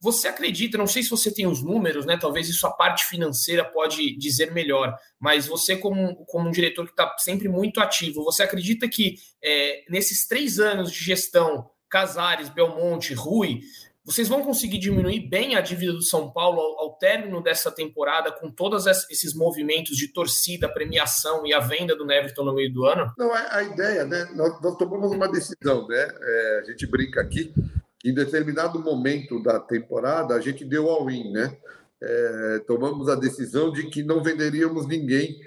Você acredita, não sei se você tem os números, né? Talvez isso a parte financeira pode dizer melhor, mas você, como, como um diretor que está sempre muito ativo, você acredita que é, nesses três anos de gestão, Casares, Belmonte, Rui, vocês vão conseguir diminuir bem a dívida do São Paulo ao, ao término dessa temporada, com todos esses movimentos de torcida, premiação e a venda do Neverton no meio do ano? Não, a, a ideia, né? Nós, nós, tomamos uma decisão, né? É, a gente brinca aqui. Em determinado momento da temporada, a gente deu all-in, né? É, tomamos a decisão de que não venderíamos ninguém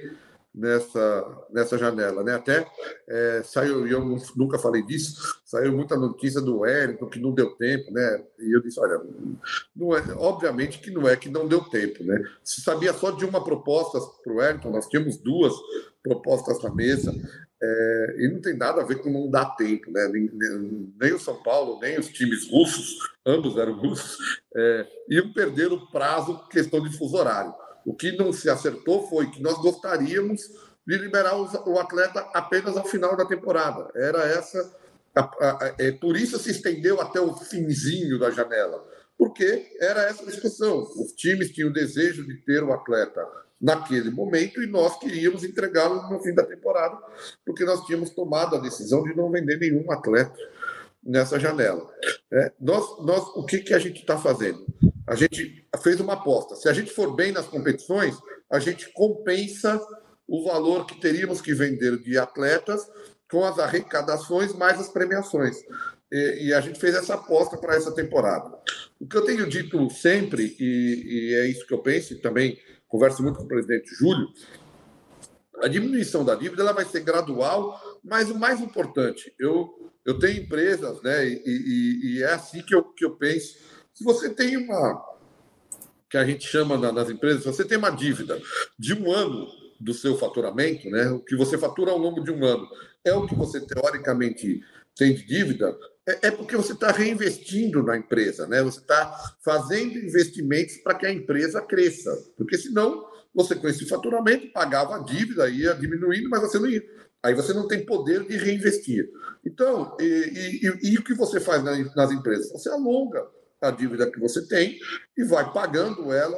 nessa, nessa janela. Né? Até é, saiu, e eu nunca falei disso, saiu muita notícia do Wellington que não deu tempo, né? E eu disse, olha, não é, obviamente que não é que não deu tempo, né? Se sabia só de uma proposta para o Wellington, nós tínhamos duas propostas na mesa, é, e não tem nada a ver com não dar tempo, né? Nem, nem, nem, o São Paulo, nem os times russos, ambos eram russos, é, iam perder o prazo questão de fuso horário. O que não se acertou foi que nós gostaríamos de liberar o atleta apenas ao final da temporada. Era essa. A, a, a, é, por isso se estendeu até o finzinho da janela, porque era essa discussão. Os times tinham o desejo de ter o atleta naquele momento e nós queríamos entregá-lo no fim da temporada, porque nós tínhamos tomado a decisão de não vender nenhum atleta nessa janela. É, nós, nós, o que, que a gente está fazendo? A gente fez uma aposta. Se a gente for bem nas competições, a gente compensa o valor que teríamos que vender de atletas com as arrecadações mais as premiações. E, e a gente fez essa aposta para essa temporada. O que eu tenho dito sempre, e, e é isso que eu penso, e também converso muito com o presidente Júlio, a diminuição da dívida ela vai ser gradual, mas o mais importante, eu, eu tenho empresas, né, e, e, e é assim que eu, que eu penso se você tem uma, que a gente chama nas empresas, se você tem uma dívida de um ano do seu faturamento, né, o que você fatura ao longo de um ano, é o que você teoricamente tem de dívida, é, é porque você está reinvestindo na empresa, né? Você está fazendo investimentos para que a empresa cresça, porque senão você com esse faturamento pagava a dívida, ia diminuindo, mas você não ia. Aí você não tem poder de reinvestir. Então, e, e, e o que você faz nas empresas? Você alonga a dívida que você tem e vai pagando ela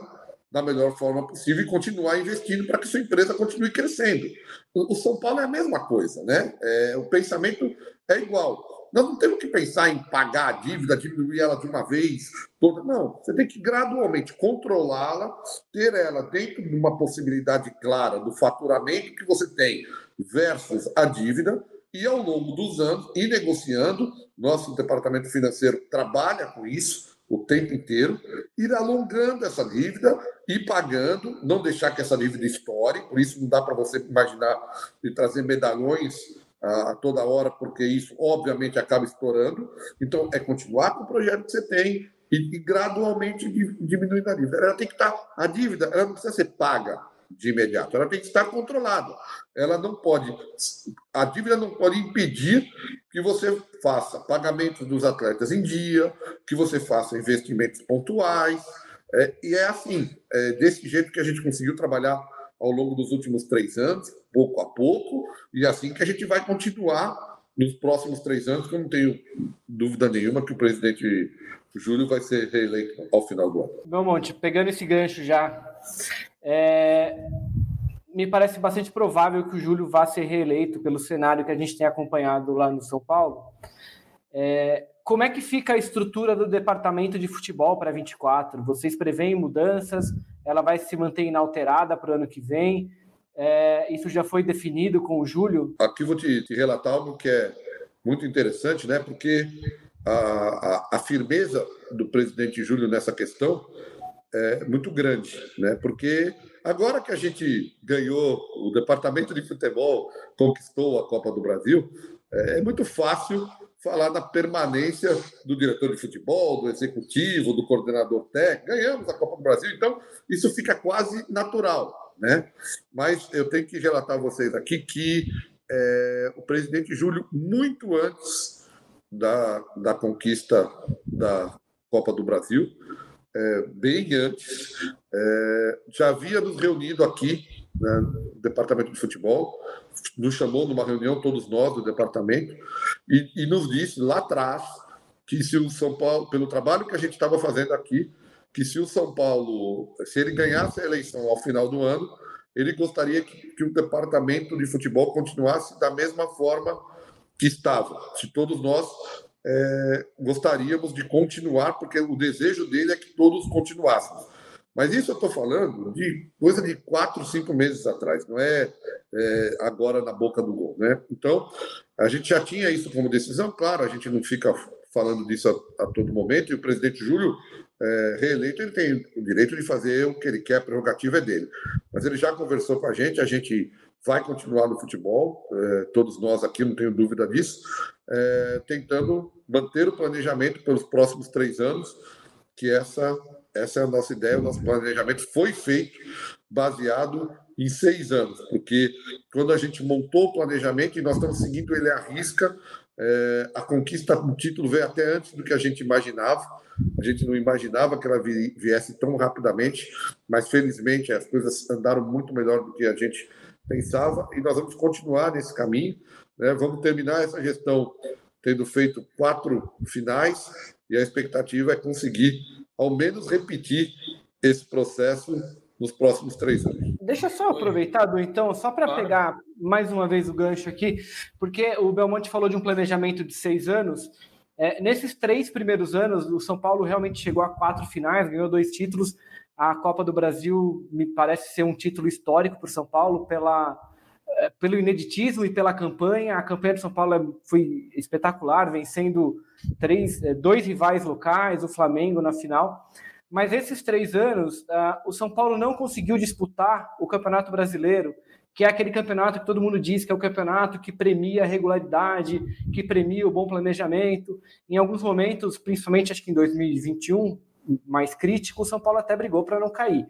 da melhor forma possível e continuar investindo para que sua empresa continue crescendo. O São Paulo é a mesma coisa, né? É, o pensamento é igual. Nós não temos que pensar em pagar a dívida, diminuir ela de uma vez toda. Não, você tem que gradualmente controlá-la, ter ela dentro de uma possibilidade clara do faturamento que você tem versus a dívida, e ao longo dos anos, ir negociando. Nosso departamento financeiro trabalha com isso o tempo inteiro, ir alongando essa dívida e pagando, não deixar que essa dívida estoure, por isso não dá para você imaginar de trazer medalhões a toda hora, porque isso obviamente acaba estourando. Então, é continuar com o projeto que você tem e, e gradualmente diminuindo a dívida. Ela tem que estar, tá, a dívida, ela não precisa ser paga de imediato, ela tem que estar controlada. Ela não pode, a dívida não pode impedir que você faça pagamentos dos atletas em dia, que você faça investimentos pontuais. É, e é assim, é desse jeito que a gente conseguiu trabalhar ao longo dos últimos três anos, pouco a pouco, e é assim que a gente vai continuar nos próximos três anos, que eu não tenho dúvida nenhuma que o presidente Júlio vai ser reeleito ao final do ano. Belmonte, pegando esse gancho já, é, me parece bastante provável que o Júlio vá ser reeleito pelo cenário que a gente tem acompanhado lá no São Paulo. É, como é que fica a estrutura do departamento de futebol para 24? Vocês preveem mudanças? Ela vai se manter inalterada para o ano que vem? É, isso já foi definido com o Júlio? Aqui vou te, te relatar algo que é muito interessante, né? Porque a, a, a firmeza do presidente Júlio nessa questão é muito grande, né? Porque agora que a gente ganhou, o departamento de futebol conquistou a Copa do Brasil, é, é muito fácil falar da permanência do diretor de futebol, do executivo, do coordenador técnico. Ganhamos a Copa do Brasil, então isso fica quase natural, né? Mas eu tenho que relatar a vocês aqui que é, o presidente Júlio, muito antes da, da conquista da Copa do Brasil, é, bem antes, é, já havia nos reunido aqui, né, no departamento de futebol, nos chamou numa reunião, todos nós do departamento, e, e nos disse lá atrás que se o São Paulo, pelo trabalho que a gente estava fazendo aqui, que se o São Paulo, se ele ganhasse a eleição ao final do ano, ele gostaria que, que o departamento de futebol continuasse da mesma forma que estava. Se todos nós é, gostaríamos de continuar, porque o desejo dele é que todos continuássemos. Mas isso eu estou falando de coisa de quatro, cinco meses atrás, não é, é, agora na boca do gol. Né? Então, a gente já tinha isso como decisão, claro, a gente não fica falando disso a, a todo momento, e o presidente Júlio, é, reeleito, ele tem o direito de fazer o que ele quer, a prerrogativa é dele. Mas ele já conversou com a gente, a gente vai continuar no futebol, é, todos nós aqui, não tenho dúvida disso, é, tentando manter o planejamento pelos próximos três anos, que essa essa é a nossa ideia, o nosso planejamento foi feito baseado em seis anos, porque quando a gente montou o planejamento e nós estamos seguindo ele à risca, é, a conquista do título veio até antes do que a gente imaginava. A gente não imaginava que ela viesse tão rapidamente, mas felizmente as coisas andaram muito melhor do que a gente pensava e nós vamos continuar nesse caminho. Né? Vamos terminar essa gestão tendo feito quatro finais e a expectativa é conseguir ao menos repetir esse processo nos próximos três anos. Deixa eu só aproveitar, então, só para claro. pegar mais uma vez o gancho aqui, porque o Belmonte falou de um planejamento de seis anos. É, nesses três primeiros anos, o São Paulo realmente chegou a quatro finais, ganhou dois títulos. A Copa do Brasil me parece ser um título histórico para o São Paulo pela, é, pelo ineditismo e pela campanha. A campanha do São Paulo é, foi espetacular, vencendo três, é, dois rivais locais, o Flamengo na final. Mas esses três anos, uh, o São Paulo não conseguiu disputar o Campeonato Brasileiro, que é aquele campeonato que todo mundo diz que é o campeonato que premia a regularidade, que premia o bom planejamento. Em alguns momentos, principalmente acho que em 2021, mais crítico, o São Paulo até brigou para não cair.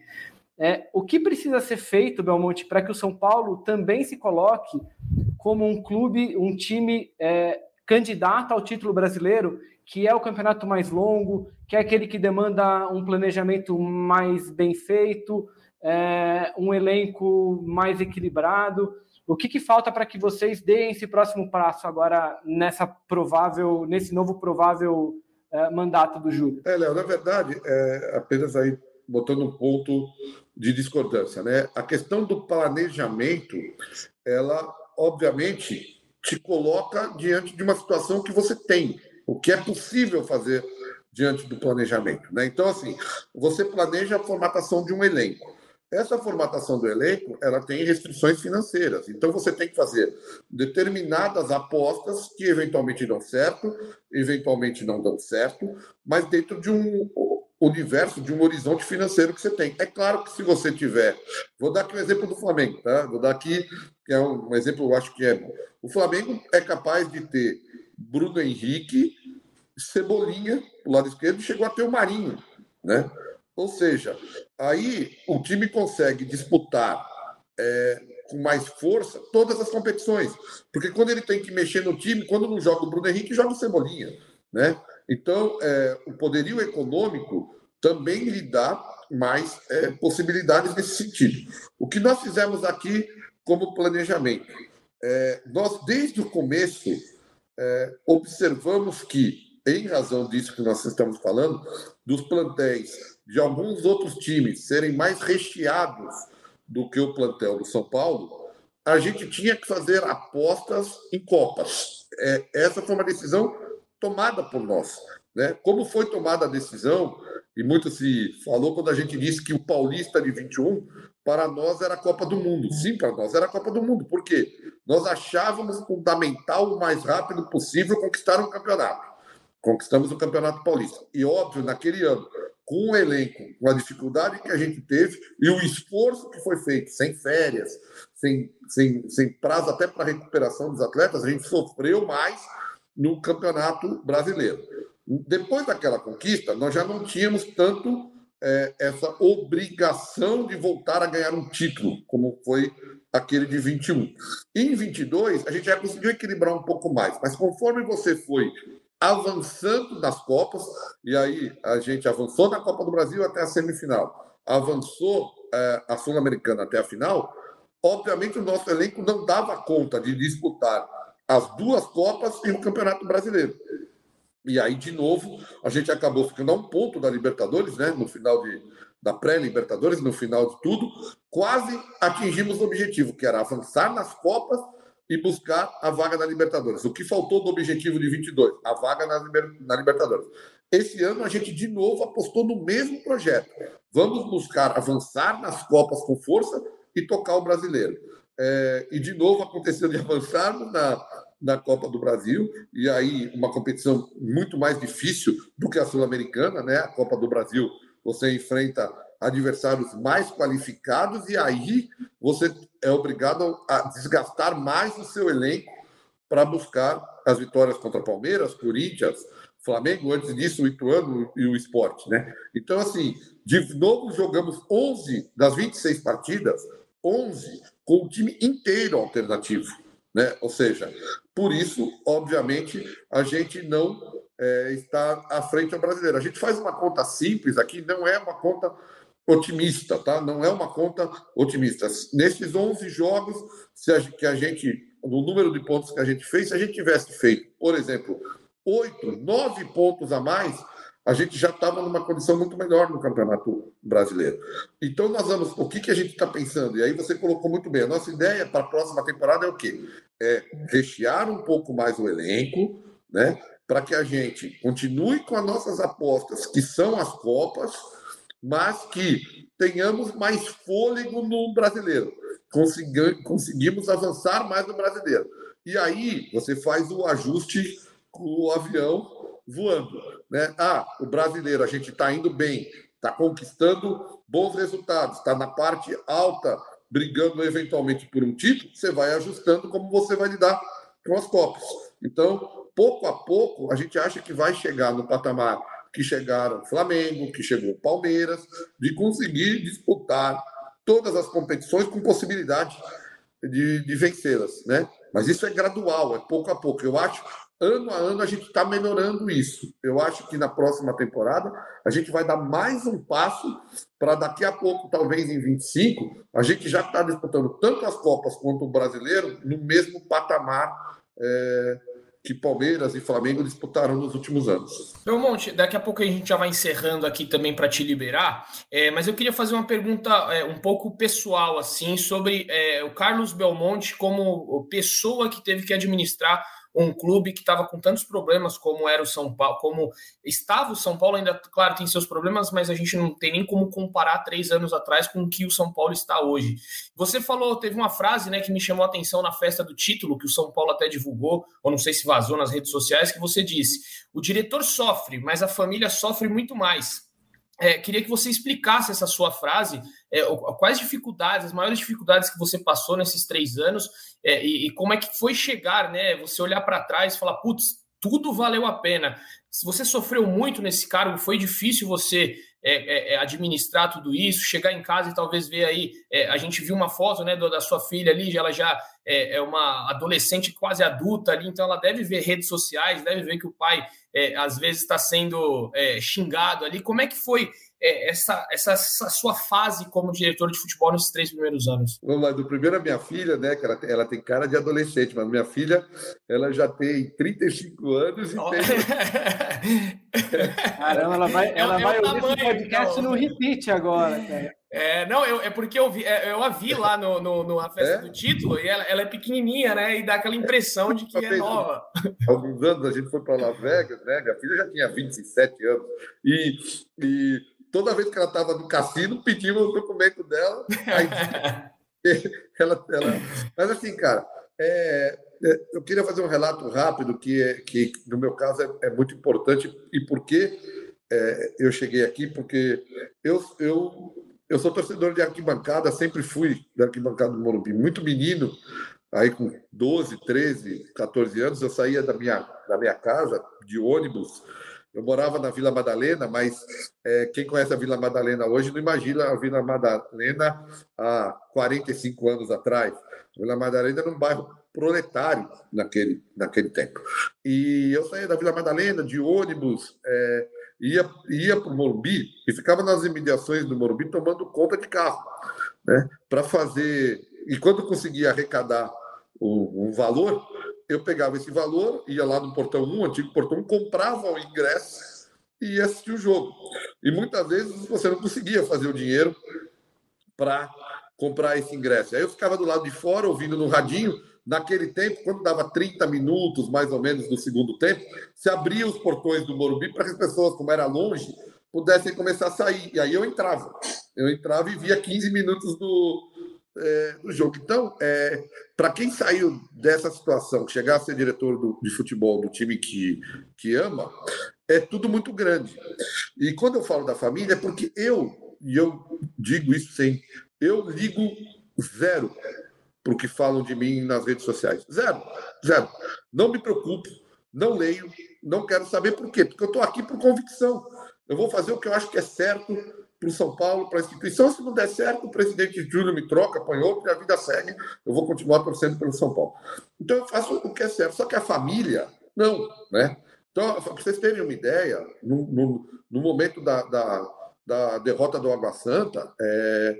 É, o que precisa ser feito, Belmonte, para que o São Paulo também se coloque como um clube, um time é, candidato ao título brasileiro, que é o campeonato mais longo, que é aquele que demanda um planejamento mais bem feito, é, um elenco mais equilibrado. O que, que falta para que vocês deem esse próximo passo agora nessa provável, nesse novo provável é, mandato do Júlio? É, Léo, na verdade, é, apenas aí botando um ponto de discordância, né? A questão do planejamento, ela obviamente te coloca diante de uma situação que você tem, o que é possível fazer diante do planejamento, né? Então assim, você planeja a formatação de um elenco. Essa formatação do elenco, ela tem restrições financeiras. Então você tem que fazer determinadas apostas que eventualmente dão certo, eventualmente não dão certo, mas dentro de um universo, de um horizonte financeiro que você tem. É claro que se você tiver, vou dar aqui um exemplo do Flamengo, tá? Vou dar aqui que é um, exemplo, eu acho que é bom. O Flamengo é capaz de ter Bruno Henrique, Cebolinha do lado esquerdo, e chegou a ter o Marinho, né? Ou seja, aí o time consegue disputar é, com mais força todas as competições. Porque quando ele tem que mexer no time, quando não joga o Bruno Henrique, joga o Cebolinha. Né? Então, é, o poderio econômico também lhe dá mais é, possibilidades nesse sentido. O que nós fizemos aqui como planejamento? É, nós, desde o começo, é, observamos que, em razão disso que nós estamos falando, dos plantéis de alguns outros times serem mais recheados do que o plantel do São Paulo, a gente tinha que fazer apostas em Copas. É, essa foi uma decisão tomada por nós. Né? Como foi tomada a decisão, e muito se falou quando a gente disse que o Paulista de 21, para nós era a Copa do Mundo. Sim, para nós era a Copa do Mundo. Por quê? Nós achávamos fundamental o mais rápido possível conquistar um campeonato. conquistamos o Campeonato Paulista. E óbvio, naquele ano, com o elenco, com a dificuldade que a gente teve e o esforço que foi feito, sem férias, sem, sem, sem prazo até para recuperação dos atletas, a gente sofreu mais no Campeonato Brasileiro. Depois daquela conquista, nós já não tínhamos tanto é, essa obrigação de voltar a ganhar um título, como foi aquele de 21. Em 22, a gente já conseguiu equilibrar um pouco mais, mas conforme você foi avançando nas Copas, e aí a gente avançou na Copa do Brasil até a semifinal, avançou é, a Sul-Americana até a final, obviamente o nosso elenco não dava conta de disputar as duas Copas e o Campeonato Brasileiro. E aí, de novo, a gente acabou ficando a um ponto da Libertadores, né? No final de, da pré-Libertadores, no final de tudo, quase atingimos o objetivo, que era avançar nas Copas e buscar a vaga na Libertadores. O que faltou do objetivo de 22? A vaga na, na Libertadores. Esse ano a gente de novo apostou no mesmo projeto. Vamos buscar avançar nas Copas com força e tocar o brasileiro. É, e de novo aconteceu de avançarmos na, na Copa do Brasil, e aí uma competição muito mais difícil do que a Sul-Americana, né? A Copa do Brasil você enfrenta adversários mais qualificados, e aí você é obrigado a desgastar mais o seu elenco para buscar as vitórias contra Palmeiras, Corinthians, Flamengo, antes disso o Ituano e o Esporte, né? Então, assim, de novo jogamos 11 das 26 partidas, 11 com o time inteiro alternativo, né? Ou seja, por isso, obviamente, a gente não é, está à frente ao brasileiro. A gente faz uma conta simples aqui, não é uma conta otimista, tá? Não é uma conta otimista. Nesses 11 jogos, se a, que a gente, no número de pontos que a gente fez, se a gente tivesse feito, por exemplo, oito, nove pontos a mais, a gente já estava numa condição muito melhor no Campeonato Brasileiro. Então, nós vamos. O que, que a gente está pensando? E aí você colocou muito bem. A nossa ideia para a próxima temporada é o quê? É rechear um pouco mais o elenco, né? Para que a gente continue com as nossas apostas, que são as Copas, mas que tenhamos mais fôlego no brasileiro. conseguimos avançar mais no brasileiro. E aí você faz o ajuste com o avião voando. Né? Ah, o brasileiro, a gente está indo bem, está conquistando bons resultados, está na parte alta, brigando eventualmente por um título, você vai ajustando como você vai lidar com as Copas. Então, pouco a pouco, a gente acha que vai chegar no patamar que chegaram Flamengo, que chegou Palmeiras, de conseguir disputar todas as competições com possibilidade de, de vencê-las, né? Mas isso é gradual, é pouco a pouco. Eu acho ano a ano a gente está melhorando isso. Eu acho que na próxima temporada a gente vai dar mais um passo para daqui a pouco, talvez em 25, a gente já está disputando tanto as Copas quanto o brasileiro no mesmo patamar é, que Palmeiras e Flamengo disputaram nos últimos anos. Belmonte, daqui a pouco a gente já vai encerrando aqui também para te liberar, é, mas eu queria fazer uma pergunta é, um pouco pessoal assim sobre é, o Carlos Belmonte como pessoa que teve que administrar um clube que estava com tantos problemas como era o São Paulo, como estava o São Paulo, ainda, claro, tem seus problemas, mas a gente não tem nem como comparar três anos atrás com o que o São Paulo está hoje. Você falou, teve uma frase né, que me chamou a atenção na festa do título, que o São Paulo até divulgou, ou não sei se vazou nas redes sociais, que você disse: o diretor sofre, mas a família sofre muito mais. É, queria que você explicasse essa sua frase, é, quais dificuldades, as maiores dificuldades que você passou nesses três anos é, e, e, como é que foi chegar, né? Você olhar para trás e falar, putz, tudo valeu a pena. Se você sofreu muito nesse cargo, foi difícil você é, é, é, administrar tudo isso, chegar em casa e talvez ver aí. É, a gente viu uma foto né, da sua filha ali, ela já é, é, uma adolescente quase adulta ali, então ela deve ver redes sociais, deve ver que o pai é, às vezes está sendo xingado ali. Como é que foi essa, essa, essa, sua fase como diretor de futebol nesses três primeiros anos? Vamos lá, do primeiro a minha filha, né, que ela, ela tem cara de adolescente, mas minha filha, ela já tem 35 anos e tem... Caramba, ela vai, ela vai ouvir esse podcast no repeat agora, cara. É, não, eu, é porque eu, vi, é, eu a vi lá no, no, no festa é? do título e ela, ela, é pequenininha, né? E dá aquela impressão de que é nova. Alguns anos a gente foi para Las Vegas, né? Minha filha já tinha 27 anos. E, e toda vez que ela estava no cassino, pedimos o documento dela. Aí, ela, ela... Mas assim, cara, é, é, eu queria fazer um relato rápido que, é, que no meu caso, é, é muito importante e por que é, eu cheguei aqui, porque eu, eu, eu sou torcedor de arquibancada, sempre fui da arquibancada do Morumbi, muito menino, aí com 12, 13, 14 anos, eu saía da minha, da minha casa de ônibus eu morava na Vila Madalena, mas é, quem conhece a Vila Madalena hoje não imagina a Vila Madalena há 45 anos atrás. A Vila Madalena era um bairro proletário naquele, naquele tempo. E eu saía da Vila Madalena de ônibus, é, ia, ia para o Morumbi e ficava nas imediações do Morumbi tomando conta de carro, né? Para fazer. E quando conseguia arrecadar um valor, eu pegava esse valor, ia lá no portão 1, antigo portão 1, comprava o ingresso e ia assistir o jogo. E muitas vezes você não conseguia fazer o dinheiro para comprar esse ingresso. Aí eu ficava do lado de fora, ouvindo no radinho. Naquele tempo, quando dava 30 minutos, mais ou menos, do segundo tempo, se abria os portões do Morumbi para que as pessoas, como era longe, pudessem começar a sair. E aí eu entrava. Eu entrava e via 15 minutos do, é, do jogo. Então, é, para quem saiu dessa situação, chegar a ser diretor do, de futebol do time que, que ama, é tudo muito grande. E quando eu falo da família, é porque eu, e eu digo isso sem, eu ligo zero para o que falam de mim nas redes sociais. Zero, zero. Não me preocupo, não leio, não quero saber por quê, porque eu estou aqui por convicção. Eu vou fazer o que eu acho que é certo para o São Paulo, para a instituição. Se não der certo, o presidente Júlio me troca, põe outro e a vida segue. Eu vou continuar torcendo pelo São Paulo. Então eu faço o que é certo. Só que a família, não, né? Então, para vocês terem uma ideia, no, no, no momento da, da, da, derrota do Água Santa, é,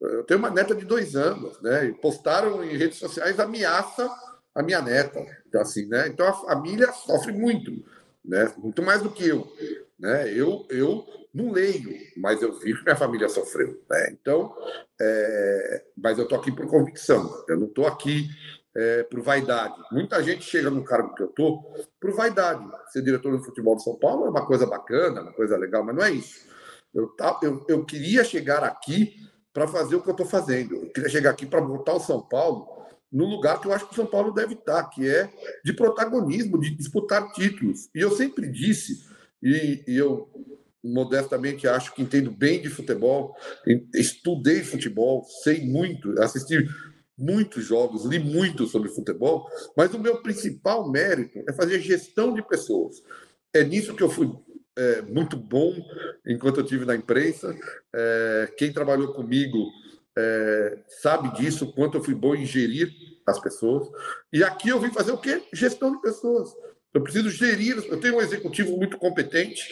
eu tenho uma neta de dois anos, né? E postaram em redes sociais ameaça a minha neta. Então, assim, né? Então a família sofre muito, né? Muito mais do que eu. Né? Eu, eu não leio, mas eu vi que minha família sofreu. Né? Então, é, mas eu estou aqui por convicção, eu não estou aqui é, por vaidade. Muita gente chega no cargo que eu estou por vaidade. Ser diretor do futebol de São Paulo é uma coisa bacana, uma coisa legal, mas não é isso. Eu, tá, eu, eu queria chegar aqui para fazer o que eu estou fazendo. Eu queria chegar aqui para botar o São Paulo no lugar que eu acho que o São Paulo deve estar, que é de protagonismo, de disputar títulos. E eu sempre disse, e, e eu modestamente acho que entendo bem de futebol, estudei futebol, sei muito, assisti muitos jogos, li muito sobre futebol, mas o meu principal mérito é fazer gestão de pessoas. É nisso que eu fui é, muito bom enquanto eu tive na imprensa. É, quem trabalhou comigo é, sabe disso, quanto eu fui bom em gerir as pessoas. E aqui eu vim fazer o quê? Gestão de pessoas. Eu preciso gerir. Eu tenho um executivo muito competente.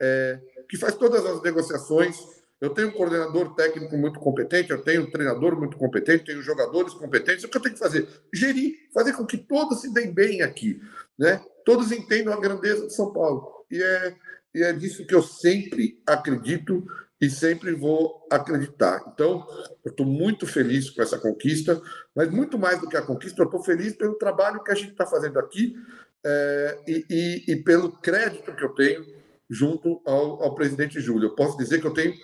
É, que faz todas as negociações. Eu tenho um coordenador técnico muito competente, eu tenho um treinador muito competente, tenho jogadores competentes. O que eu tenho que fazer? Gerir, fazer com que todos se deem bem aqui, né? Todos entendam a grandeza de São Paulo. E é, e é disso que eu sempre acredito e sempre vou acreditar. Então, eu estou muito feliz com essa conquista, mas muito mais do que a conquista, eu estou feliz pelo trabalho que a gente está fazendo aqui é, e, e, e pelo crédito que eu tenho junto ao, ao, presidente Júlio. Eu posso dizer que eu tenho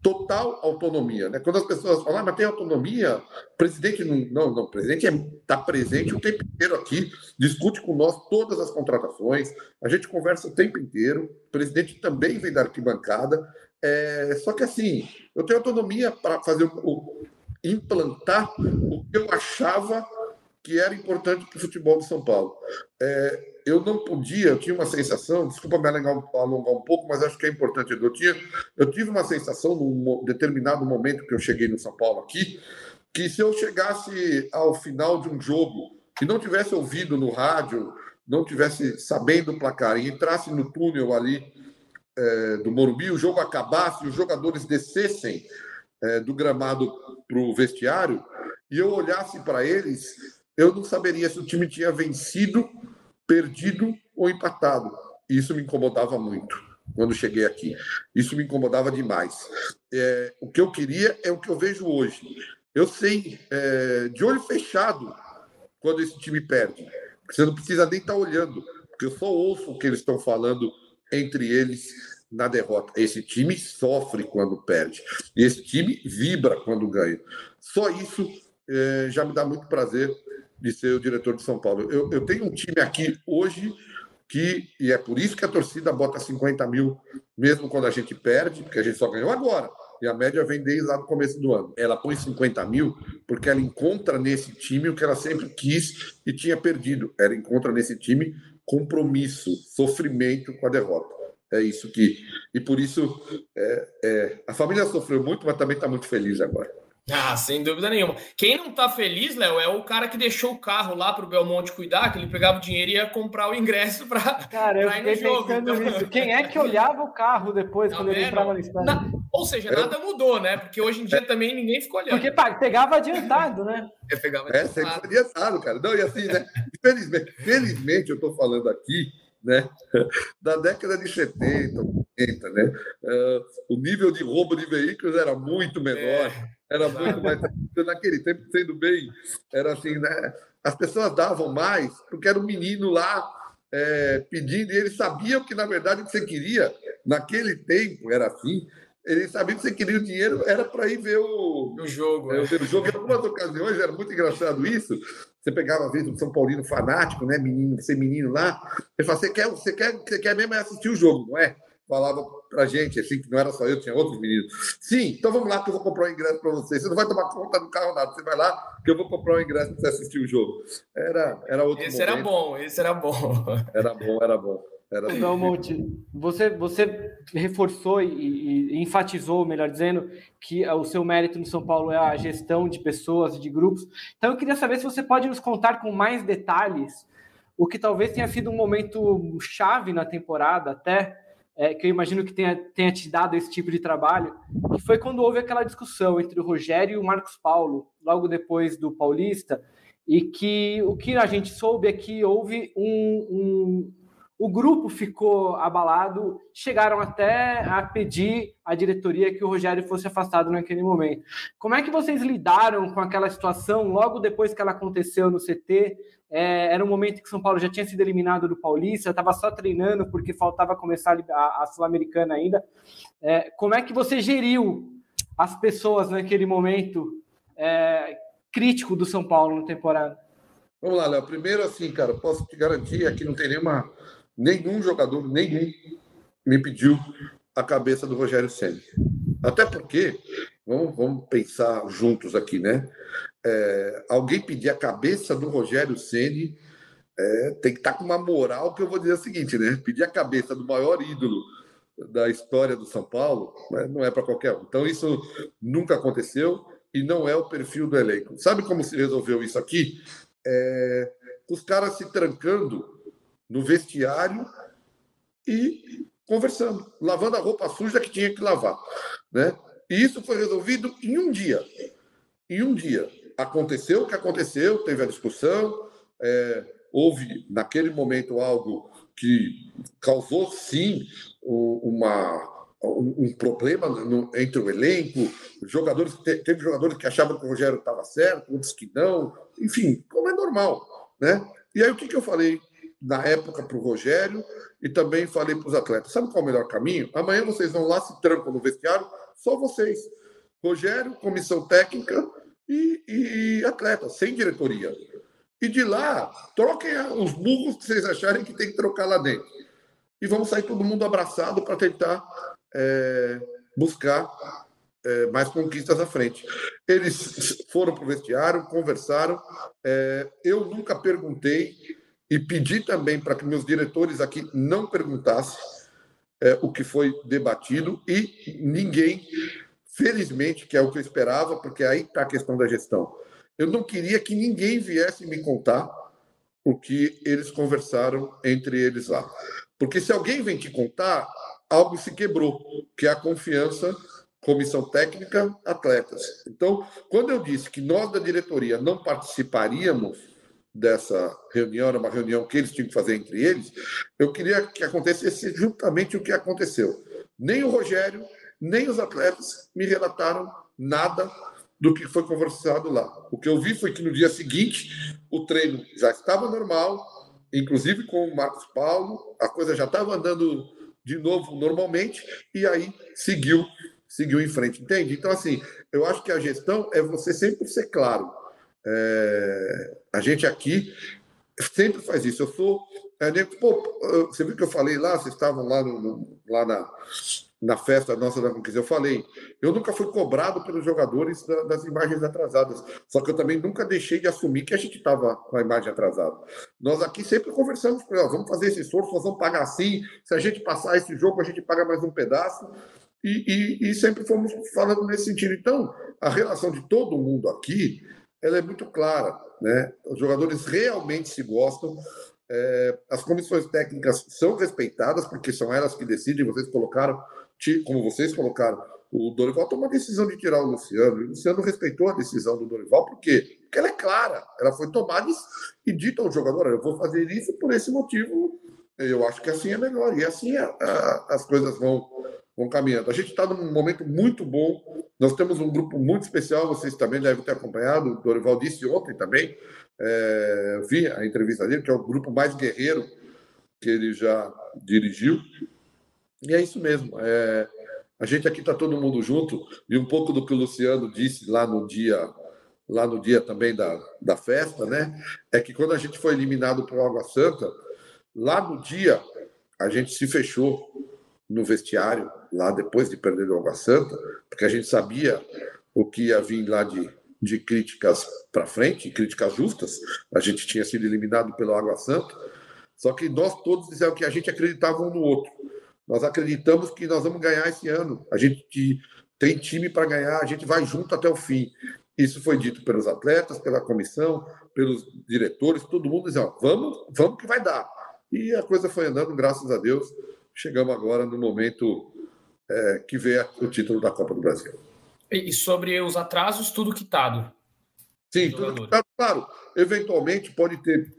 total autonomia. Né? Quando as pessoas falam, ah, mas tem autonomia, o presidente não. Não, não o presidente está é, presente o tempo inteiro aqui, discute com nós todas as contratações, a gente conversa o tempo inteiro, o presidente também vem da arquibancada. É, só que assim, eu tenho autonomia para fazer o, o, implantar o que eu achava que era importante para o futebol de São Paulo. É, eu não podia, eu tinha uma sensação, desculpa me alongar, alongar um pouco, mas acho que é importante, eu, tinha, eu tive uma sensação num determinado momento que eu cheguei no São Paulo aqui, que se eu chegasse ao final de um jogo e não tivesse ouvido no rádio, não tivesse sabendo o placar e entrasse no túnel ali é, do Morumbi, o jogo acabasse os jogadores descessem é, do gramado para o vestiário e eu olhasse para eles, eu não saberia se o time tinha vencido perdido ou empatado. Isso me incomodava muito quando cheguei aqui. Isso me incomodava demais. É, o que eu queria é o que eu vejo hoje. Eu sei, é, de olho fechado, quando esse time perde. Você não precisa nem estar tá olhando, porque eu só ouço o que eles estão falando entre eles na derrota. Esse time sofre quando perde. E esse time vibra quando ganha. Só isso é, já me dá muito prazer de ser o diretor de São Paulo. Eu, eu tenho um time aqui hoje que, e é por isso que a torcida bota 50 mil, mesmo quando a gente perde, porque a gente só ganhou agora. E a média vem desde lá no começo do ano. Ela põe 50 mil porque ela encontra nesse time o que ela sempre quis e tinha perdido. Ela encontra nesse time compromisso, sofrimento com a derrota. É isso que. E por isso é, é, a família sofreu muito, mas também está muito feliz agora. Ah, sem dúvida nenhuma. Quem não tá feliz, Léo, é o cara que deixou o carro lá pro Belmonte cuidar, que ele pegava o dinheiro e ia comprar o ingresso para Cara, eu fiquei pensando então... nisso. Quem é que olhava o carro depois, tá quando ele entrava no estádio? Na... Ou seja, nada mudou, né? Porque hoje em dia é. também ninguém ficou olhando. Porque pegava adiantado, né? É, pegava adiantado. É, sempre adiantado, cara. Não, e assim, né? Felizmente, felizmente eu tô falando aqui né? da década de 70, 80, né? Uh, o nível de roubo de veículos era muito menor, é, era muito mais. Naquele tempo, sendo bem, era assim, né? As pessoas davam mais porque era um menino lá é, pedindo, e eles sabiam que, na verdade, o que você queria, naquele tempo, era assim. Eles sabiam que você queria o dinheiro, era para ir ver o, o jogo. É, o jogo. Em algumas ocasiões era muito engraçado isso. Você pegava, às vezes, um São Paulino fanático, né? Menino, ser menino lá. Ele falava, você quer, você quer, você quer mesmo assistir o jogo, não é? Falava pra gente, assim, que não era só eu, tinha outros meninos. Sim, então vamos lá que eu vou comprar um ingresso para você. Você não vai tomar conta do carro nada, você vai lá que eu vou comprar um ingresso para você assistir o jogo. Era, era outro Esse momento. era bom, esse era bom. Era bom, era bom. Era Não, Monte, você, você reforçou e, e, enfatizou, melhor dizendo, que o seu mérito no São Paulo é a gestão de pessoas, de grupos. Então, eu queria saber se você pode nos contar com mais detalhes o que talvez tenha sido um momento chave na temporada, até, é, que eu imagino que tenha, tenha te dado esse tipo de trabalho, que foi quando houve aquela discussão entre o Rogério e o Marcos Paulo, logo depois do Paulista, e que o que a gente soube é que houve um, um o grupo ficou abalado, chegaram até a pedir à diretoria que o Rogério fosse afastado naquele momento. Como é que vocês lidaram com aquela situação logo depois que ela aconteceu no CT? É, era um momento que São Paulo já tinha sido eliminado do Paulista, estava só treinando porque faltava começar a, a Sul-Americana ainda. É, como é que você geriu as pessoas naquele momento é, crítico do São Paulo na temporada? Vamos lá, Léo. Primeiro, assim, cara, posso te garantir que não tem nenhuma nenhum jogador, nenhum, me pediu a cabeça do Rogério Senna. Até porque, vamos, vamos pensar juntos aqui, né? É, alguém pedir a cabeça do Rogério Ceni é, tem que estar tá com uma moral que eu vou dizer o seguinte, né? Pedir a cabeça do maior ídolo da história do São Paulo né? não é para qualquer um. Então isso nunca aconteceu e não é o perfil do elenco. Sabe como se resolveu isso aqui? É, os caras se trancando no vestiário e conversando, lavando a roupa suja que tinha que lavar, né? E isso foi resolvido em um dia. Em um dia. Aconteceu o que aconteceu, teve a discussão, é, houve naquele momento algo que causou sim uma um problema no, entre o elenco, jogadores teve jogadores que achavam que o Rogério estava certo, outros que não, enfim, como é normal, né? E aí o que, que eu falei na época para o Rogério e também falei para os atletas: sabe qual é o melhor caminho? Amanhã vocês vão lá, se trancam no vestiário, só vocês. Rogério, comissão técnica e, e atletas, sem diretoria. E de lá, troquem os burros que vocês acharem que tem que trocar lá dentro. E vamos sair todo mundo abraçado para tentar é, buscar é, mais conquistas à frente. Eles foram para o vestiário, conversaram. É, eu nunca perguntei e pedi também para que meus diretores aqui não perguntassem é, o que foi debatido e ninguém, felizmente, que é o que eu esperava, porque aí está a questão da gestão. Eu não queria que ninguém viesse me contar o que eles conversaram entre eles lá. Porque se alguém vem te contar, algo se quebrou, que é a confiança comissão técnica, atletas. Então, quando eu disse que nós da diretoria não participaríamos dessa reunião, era uma reunião que eles tinham que fazer entre eles, eu queria que acontecesse justamente o que aconteceu. Nem o Rogério, nem os atletas me relataram nada do que foi conversado lá. O que eu vi foi que no dia seguinte o treino já estava normal, inclusive com o Marcos Paulo, a coisa já estava andando de novo normalmente, e aí seguiu, seguiu em frente, entende? Então, assim, eu acho que a gestão é você sempre ser claro É, a gente aqui sempre faz isso. Eu sou. É, pô, você viu que eu falei lá, vocês estavam lá, no, lá na, na festa nossa da conquista, eu falei, eu nunca fui cobrado pelos jogadores da, das imagens atrasadas, só que eu também nunca deixei de assumir que a gente estava com a imagem atrasada. Nós aqui sempre conversamos com vamos fazer esse esforço, nós vamos pagar assim, se a gente passar esse jogo, a gente paga mais um pedaço, e, e, e sempre fomos falando nesse sentido. Então, a relação de todo mundo aqui, ela é muito clara, né? Os jogadores realmente se gostam, é, as comissões técnicas são respeitadas, porque são elas que decidem, vocês colocaram como vocês colocaram, o Dorival tomou a decisão de tirar o Luciano. E o Luciano respeitou a decisão do Dorival, por quê? Porque ela é clara, ela foi tomada e dita ao jogador: eu vou fazer isso por esse motivo. Eu acho que assim é melhor. E assim a, a, as coisas vão, vão caminhando. A gente está num momento muito bom. Nós temos um grupo muito especial, vocês também devem ter acompanhado. O Dorival disse ontem também. É, vi a entrevista dele, que é o grupo mais guerreiro que ele já dirigiu. E é isso mesmo. É, a gente aqui está todo mundo junto e um pouco do que o Luciano disse lá no dia lá no dia também da, da festa, né? É que quando a gente foi eliminado por Água Santa, lá no dia a gente se fechou no vestiário, lá depois de perder o Água Santa, porque a gente sabia o que ia vir lá de, de críticas para frente, críticas justas. A gente tinha sido eliminado pelo Água Santa, só que nós todos dizemos que a gente acreditava um no outro. Nós acreditamos que nós vamos ganhar esse ano. A gente tem time para ganhar, a gente vai junto até o fim. Isso foi dito pelos atletas, pela comissão, pelos diretores, todo mundo dizendo: vamos, vamos que vai dar. E a coisa foi andando, graças a Deus. Chegamos agora no momento é, que vê o título da Copa do Brasil. E sobre os atrasos, tudo quitado. Sim, tudo quitado, claro. Eventualmente pode ter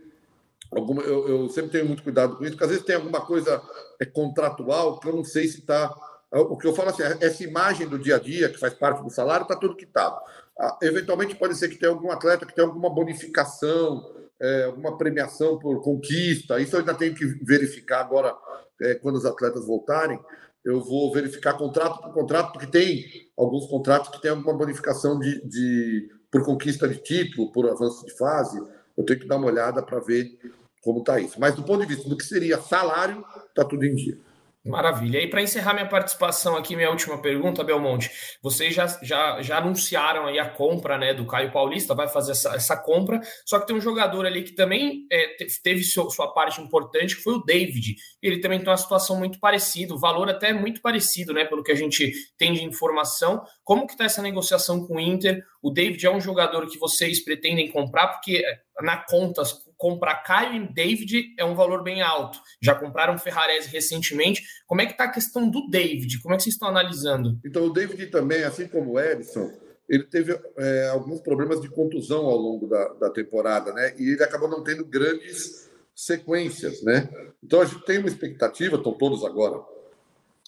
alguma. Eu, eu sempre tenho muito cuidado com isso, porque às vezes tem alguma coisa é contratual, que eu não sei se está. O que eu falo assim, essa imagem do dia a dia, que faz parte do salário, está tudo quitado. Ah, eventualmente pode ser que tenha algum atleta que tenha alguma bonificação, é, alguma premiação por conquista. Isso eu ainda tenho que verificar agora, é, quando os atletas voltarem. Eu vou verificar contrato por contrato, porque tem alguns contratos que têm alguma bonificação de, de por conquista de título, por avanço de fase. Eu tenho que dar uma olhada para ver como está isso. Mas do ponto de vista do que seria salário, está tudo em dia. Maravilha. E para encerrar minha participação aqui, minha última pergunta, Belmonte. Vocês já, já, já anunciaram aí a compra né, do Caio Paulista, vai fazer essa, essa compra, só que tem um jogador ali que também é, teve seu, sua parte importante, que foi o David. Ele também tem uma situação muito parecida, o valor até muito parecido, né? Pelo que a gente tem de informação. Como que está essa negociação com o Inter? O David é um jogador que vocês pretendem comprar, porque na conta comprar Caio e David é um valor bem alto. Já compraram Ferrarese recentemente. Como é que está a questão do David? Como é que vocês estão analisando? Então, o David também, assim como o Edson, ele teve é, alguns problemas de contusão ao longo da, da temporada, né? E ele acabou não tendo grandes sequências, né? Então, a gente tem uma expectativa, estão todos agora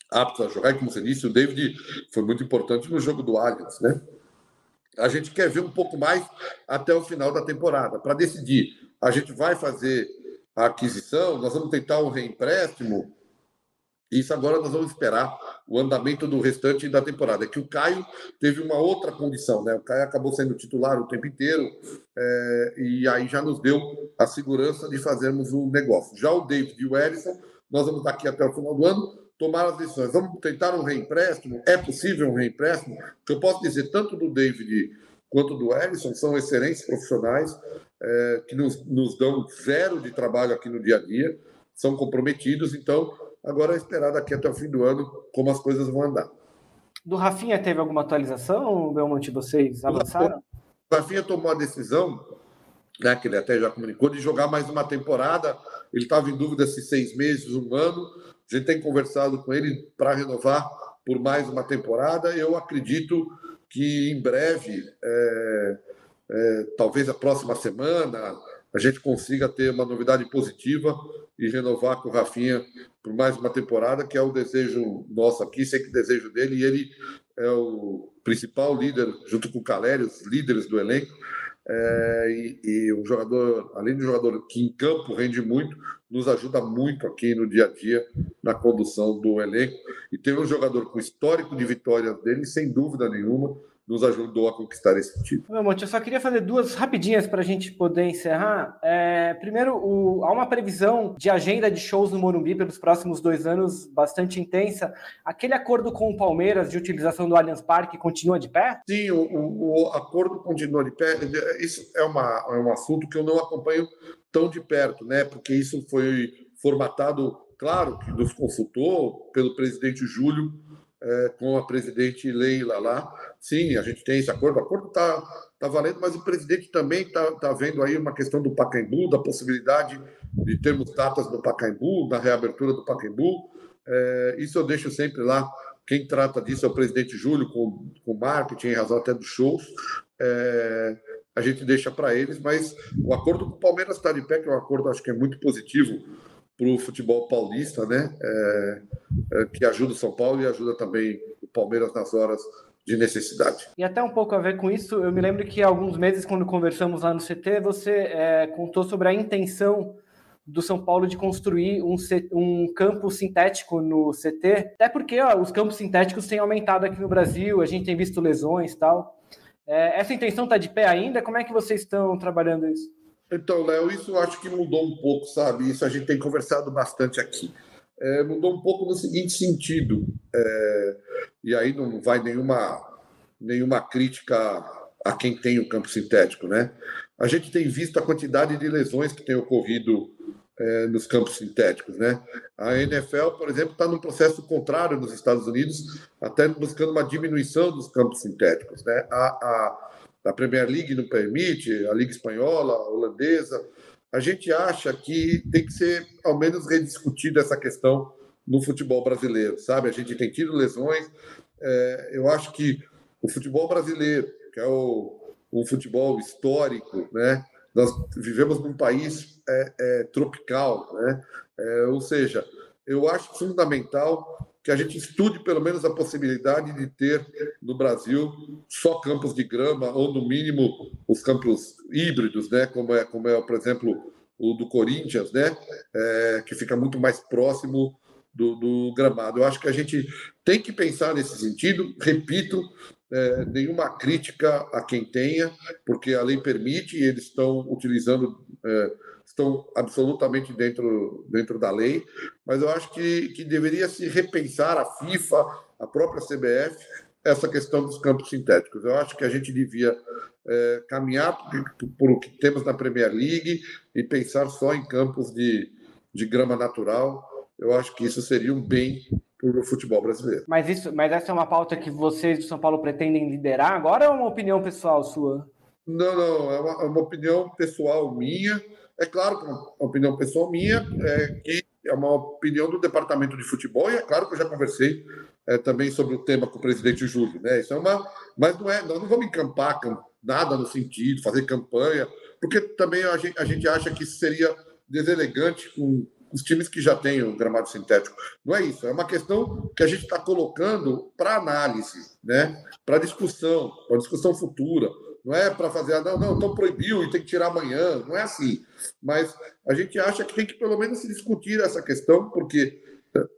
aptos a jogar, e como você disse, o David foi muito importante no jogo do Allianz, né? A gente quer ver um pouco mais até o final da temporada para decidir a gente vai fazer a aquisição, nós vamos tentar um reempréstimo. Isso agora nós vamos esperar o andamento do restante da temporada. É que o Caio teve uma outra condição, né? O Caio acabou sendo titular o tempo inteiro é, e aí já nos deu a segurança de fazermos o um negócio. Já o David e o Ellison, nós vamos daqui até o final do ano tomar as decisões. Vamos tentar um reempréstimo? É possível um reempréstimo? O que eu posso dizer tanto do David quanto do Ellison são excelentes profissionais é, que nos, nos dão zero de trabalho aqui no dia a dia, são comprometidos, então agora é esperar daqui até o fim do ano como as coisas vão andar. Do Rafinha teve alguma atualização, Belmonte, vocês avançaram? O Rafinha tomou a decisão, né, que ele até já comunicou, de jogar mais uma temporada. Ele estava em dúvida se seis meses, um ano. A gente tem conversado com ele para renovar por mais uma temporada. Eu acredito que em breve é, é, talvez a próxima semana a gente consiga ter uma novidade positiva e renovar com o Rafinha por mais uma temporada, que é o desejo nosso aqui, sei que desejo dele, e ele é o principal líder, junto com o Caleri, os líderes do elenco, é, e, e um jogador, além de um jogador que em campo rende muito, nos ajuda muito aqui no dia a dia na condução do elenco. E tem um jogador com histórico de vitórias dele, sem dúvida nenhuma, nos ajudou a conquistar esse título. Meu Monte, eu só queria fazer duas rapidinhas para a gente poder encerrar. É, primeiro, o, há uma previsão de agenda de shows no Morumbi pelos próximos dois anos bastante intensa. Aquele acordo com o Palmeiras de utilização do Allianz Parque continua de pé? Sim, o, o, o acordo continua de pé. Isso é, uma, é um assunto que eu não acompanho tão de perto, né? Porque isso foi formatado, claro, que nos consultou pelo presidente Júlio é, com a presidente Leila lá. Sim, a gente tem esse acordo, o acordo está tá valendo, mas o presidente também está tá vendo aí uma questão do Pacaembu, da possibilidade de termos datas do Pacaembu, da reabertura do Pacaembu. É, isso eu deixo sempre lá. Quem trata disso é o presidente Júlio, com, com marketing, em razão até dos shows. É, a gente deixa para eles, mas o acordo com o Palmeiras está de pé, que é um acordo acho que é muito positivo para o futebol paulista, né? É, é, que ajuda o São Paulo e ajuda também o Palmeiras nas horas de necessidade. E até um pouco a ver com isso, eu me lembro que há alguns meses, quando conversamos lá no CT, você é, contou sobre a intenção do São Paulo de construir um, um campo sintético no CT, até porque ó, os campos sintéticos têm aumentado aqui no Brasil, a gente tem visto lesões e tal. É, essa intenção está de pé ainda? Como é que vocês estão trabalhando isso? Então, Léo, isso eu acho que mudou um pouco, sabe? Isso a gente tem conversado bastante aqui. É, mudou um pouco no seguinte sentido, é, e aí não vai nenhuma, nenhuma crítica a quem tem o campo sintético, né? A gente tem visto a quantidade de lesões que tem ocorrido é, nos campos sintéticos, né? A NFL, por exemplo, está num processo contrário nos Estados Unidos, até buscando uma diminuição dos campos sintéticos, né? A, a, a Premier League não permite, a Liga Espanhola, a holandesa. A gente acha que tem que ser, ao menos, rediscutida essa questão no futebol brasileiro, sabe? A gente tem tido lesões. É, eu acho que o futebol brasileiro, que é o, um futebol histórico, né? Nós vivemos num país é, é, tropical, né? É, ou seja, eu acho fundamental que a gente estude pelo menos a possibilidade de ter no Brasil só campos de grama ou no mínimo os campos híbridos, né? Como é, como é, por exemplo, o do Corinthians, né? É, que fica muito mais próximo do, do, gramado. Eu acho que a gente tem que pensar nesse sentido. Repito, é, nenhuma crítica a quem tenha, porque a lei permite e eles estão utilizando é, estão absolutamente dentro, dentro da lei, mas eu acho que, que deveria se repensar a FIFA, a própria CBF, essa questão dos campos sintéticos. Eu acho que a gente devia é, caminhar por, por, o que temos na Premier League e pensar só em campos de, de grama natural. Eu acho que isso seria um bem para o futebol brasileiro. Mas, isso, mas essa é uma pauta que vocês do São Paulo pretendem liderar agora ou é uma opinião pessoal sua? Não, não, é uma, é uma opinião pessoal minha. É claro que é uma opinião pessoal minha, é, que é uma opinião do departamento de futebol, e é claro que eu já conversei é, também sobre o tema com o presidente Júlio. Né? Isso é uma. Mas não é, nós não vamos encampar nada no sentido, fazer campanha, porque também a gente, a gente acha que seria deselegante com os times que já têm o gramado sintético. Não é isso, é uma questão que a gente está colocando para análise, né? para discussão, para discussão futura. Não é para fazer, ah, não, não, então proibiu e tem que tirar amanhã. Não é assim. Mas a gente acha que tem que pelo menos se discutir essa questão, porque,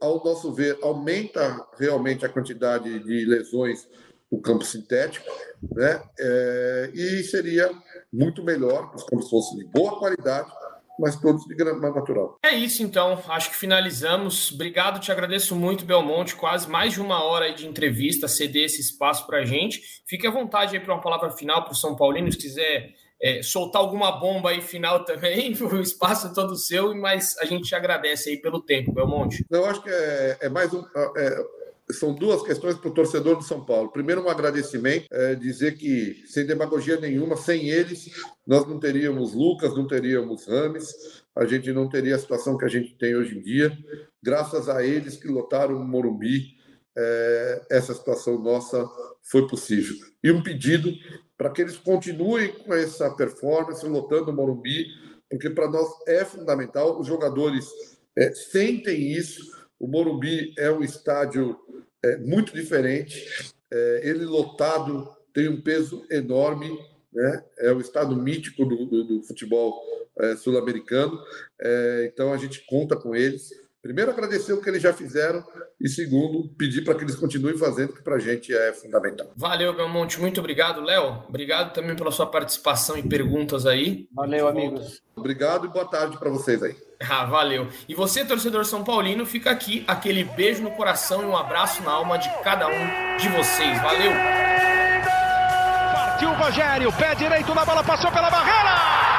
ao nosso ver, aumenta realmente a quantidade de lesões no campo sintético, né? É, e seria muito melhor os campos fossem de boa qualidade mas todos de grama natural. É isso então, acho que finalizamos. Obrigado, te agradeço muito, Belmonte. Quase mais de uma hora de entrevista, ceder esse espaço para a gente. Fique à vontade aí para uma palavra final para o São Paulino, se quiser é, soltar alguma bomba aí final também, o espaço é todo seu, mas a gente te agradece aí pelo tempo, Belmonte. Eu acho que é, é mais um. É, são duas questões para o torcedor do São Paulo. Primeiro, um agradecimento, é, dizer que, sem demagogia nenhuma, sem eles, nós não teríamos Lucas, não teríamos Rames, a gente não teria a situação que a gente tem hoje em dia. Graças a eles que lotaram o Morumbi, é, essa situação nossa foi possível. E um pedido para que eles continuem com essa performance, lotando o Morumbi, porque para nós é fundamental, os jogadores é, sentem isso, o Morumbi é um estádio é, muito diferente. É, ele lotado tem um peso enorme, né? É o estado mítico do, do, do futebol é, sul-americano. É, então a gente conta com eles. Primeiro, agradecer o que eles já fizeram e, segundo, pedir para que eles continuem fazendo, que para a gente é fundamental. Valeu, Belmonte. Muito obrigado, Léo. Obrigado também pela sua participação e perguntas aí. Valeu, amigos. Obrigado e boa tarde para vocês aí. Ah, valeu. E você, torcedor São Paulino, fica aqui aquele beijo no coração e um abraço na alma de cada um de vocês. Valeu! Partiu o Rogério, pé direito na bola, passou pela barreira!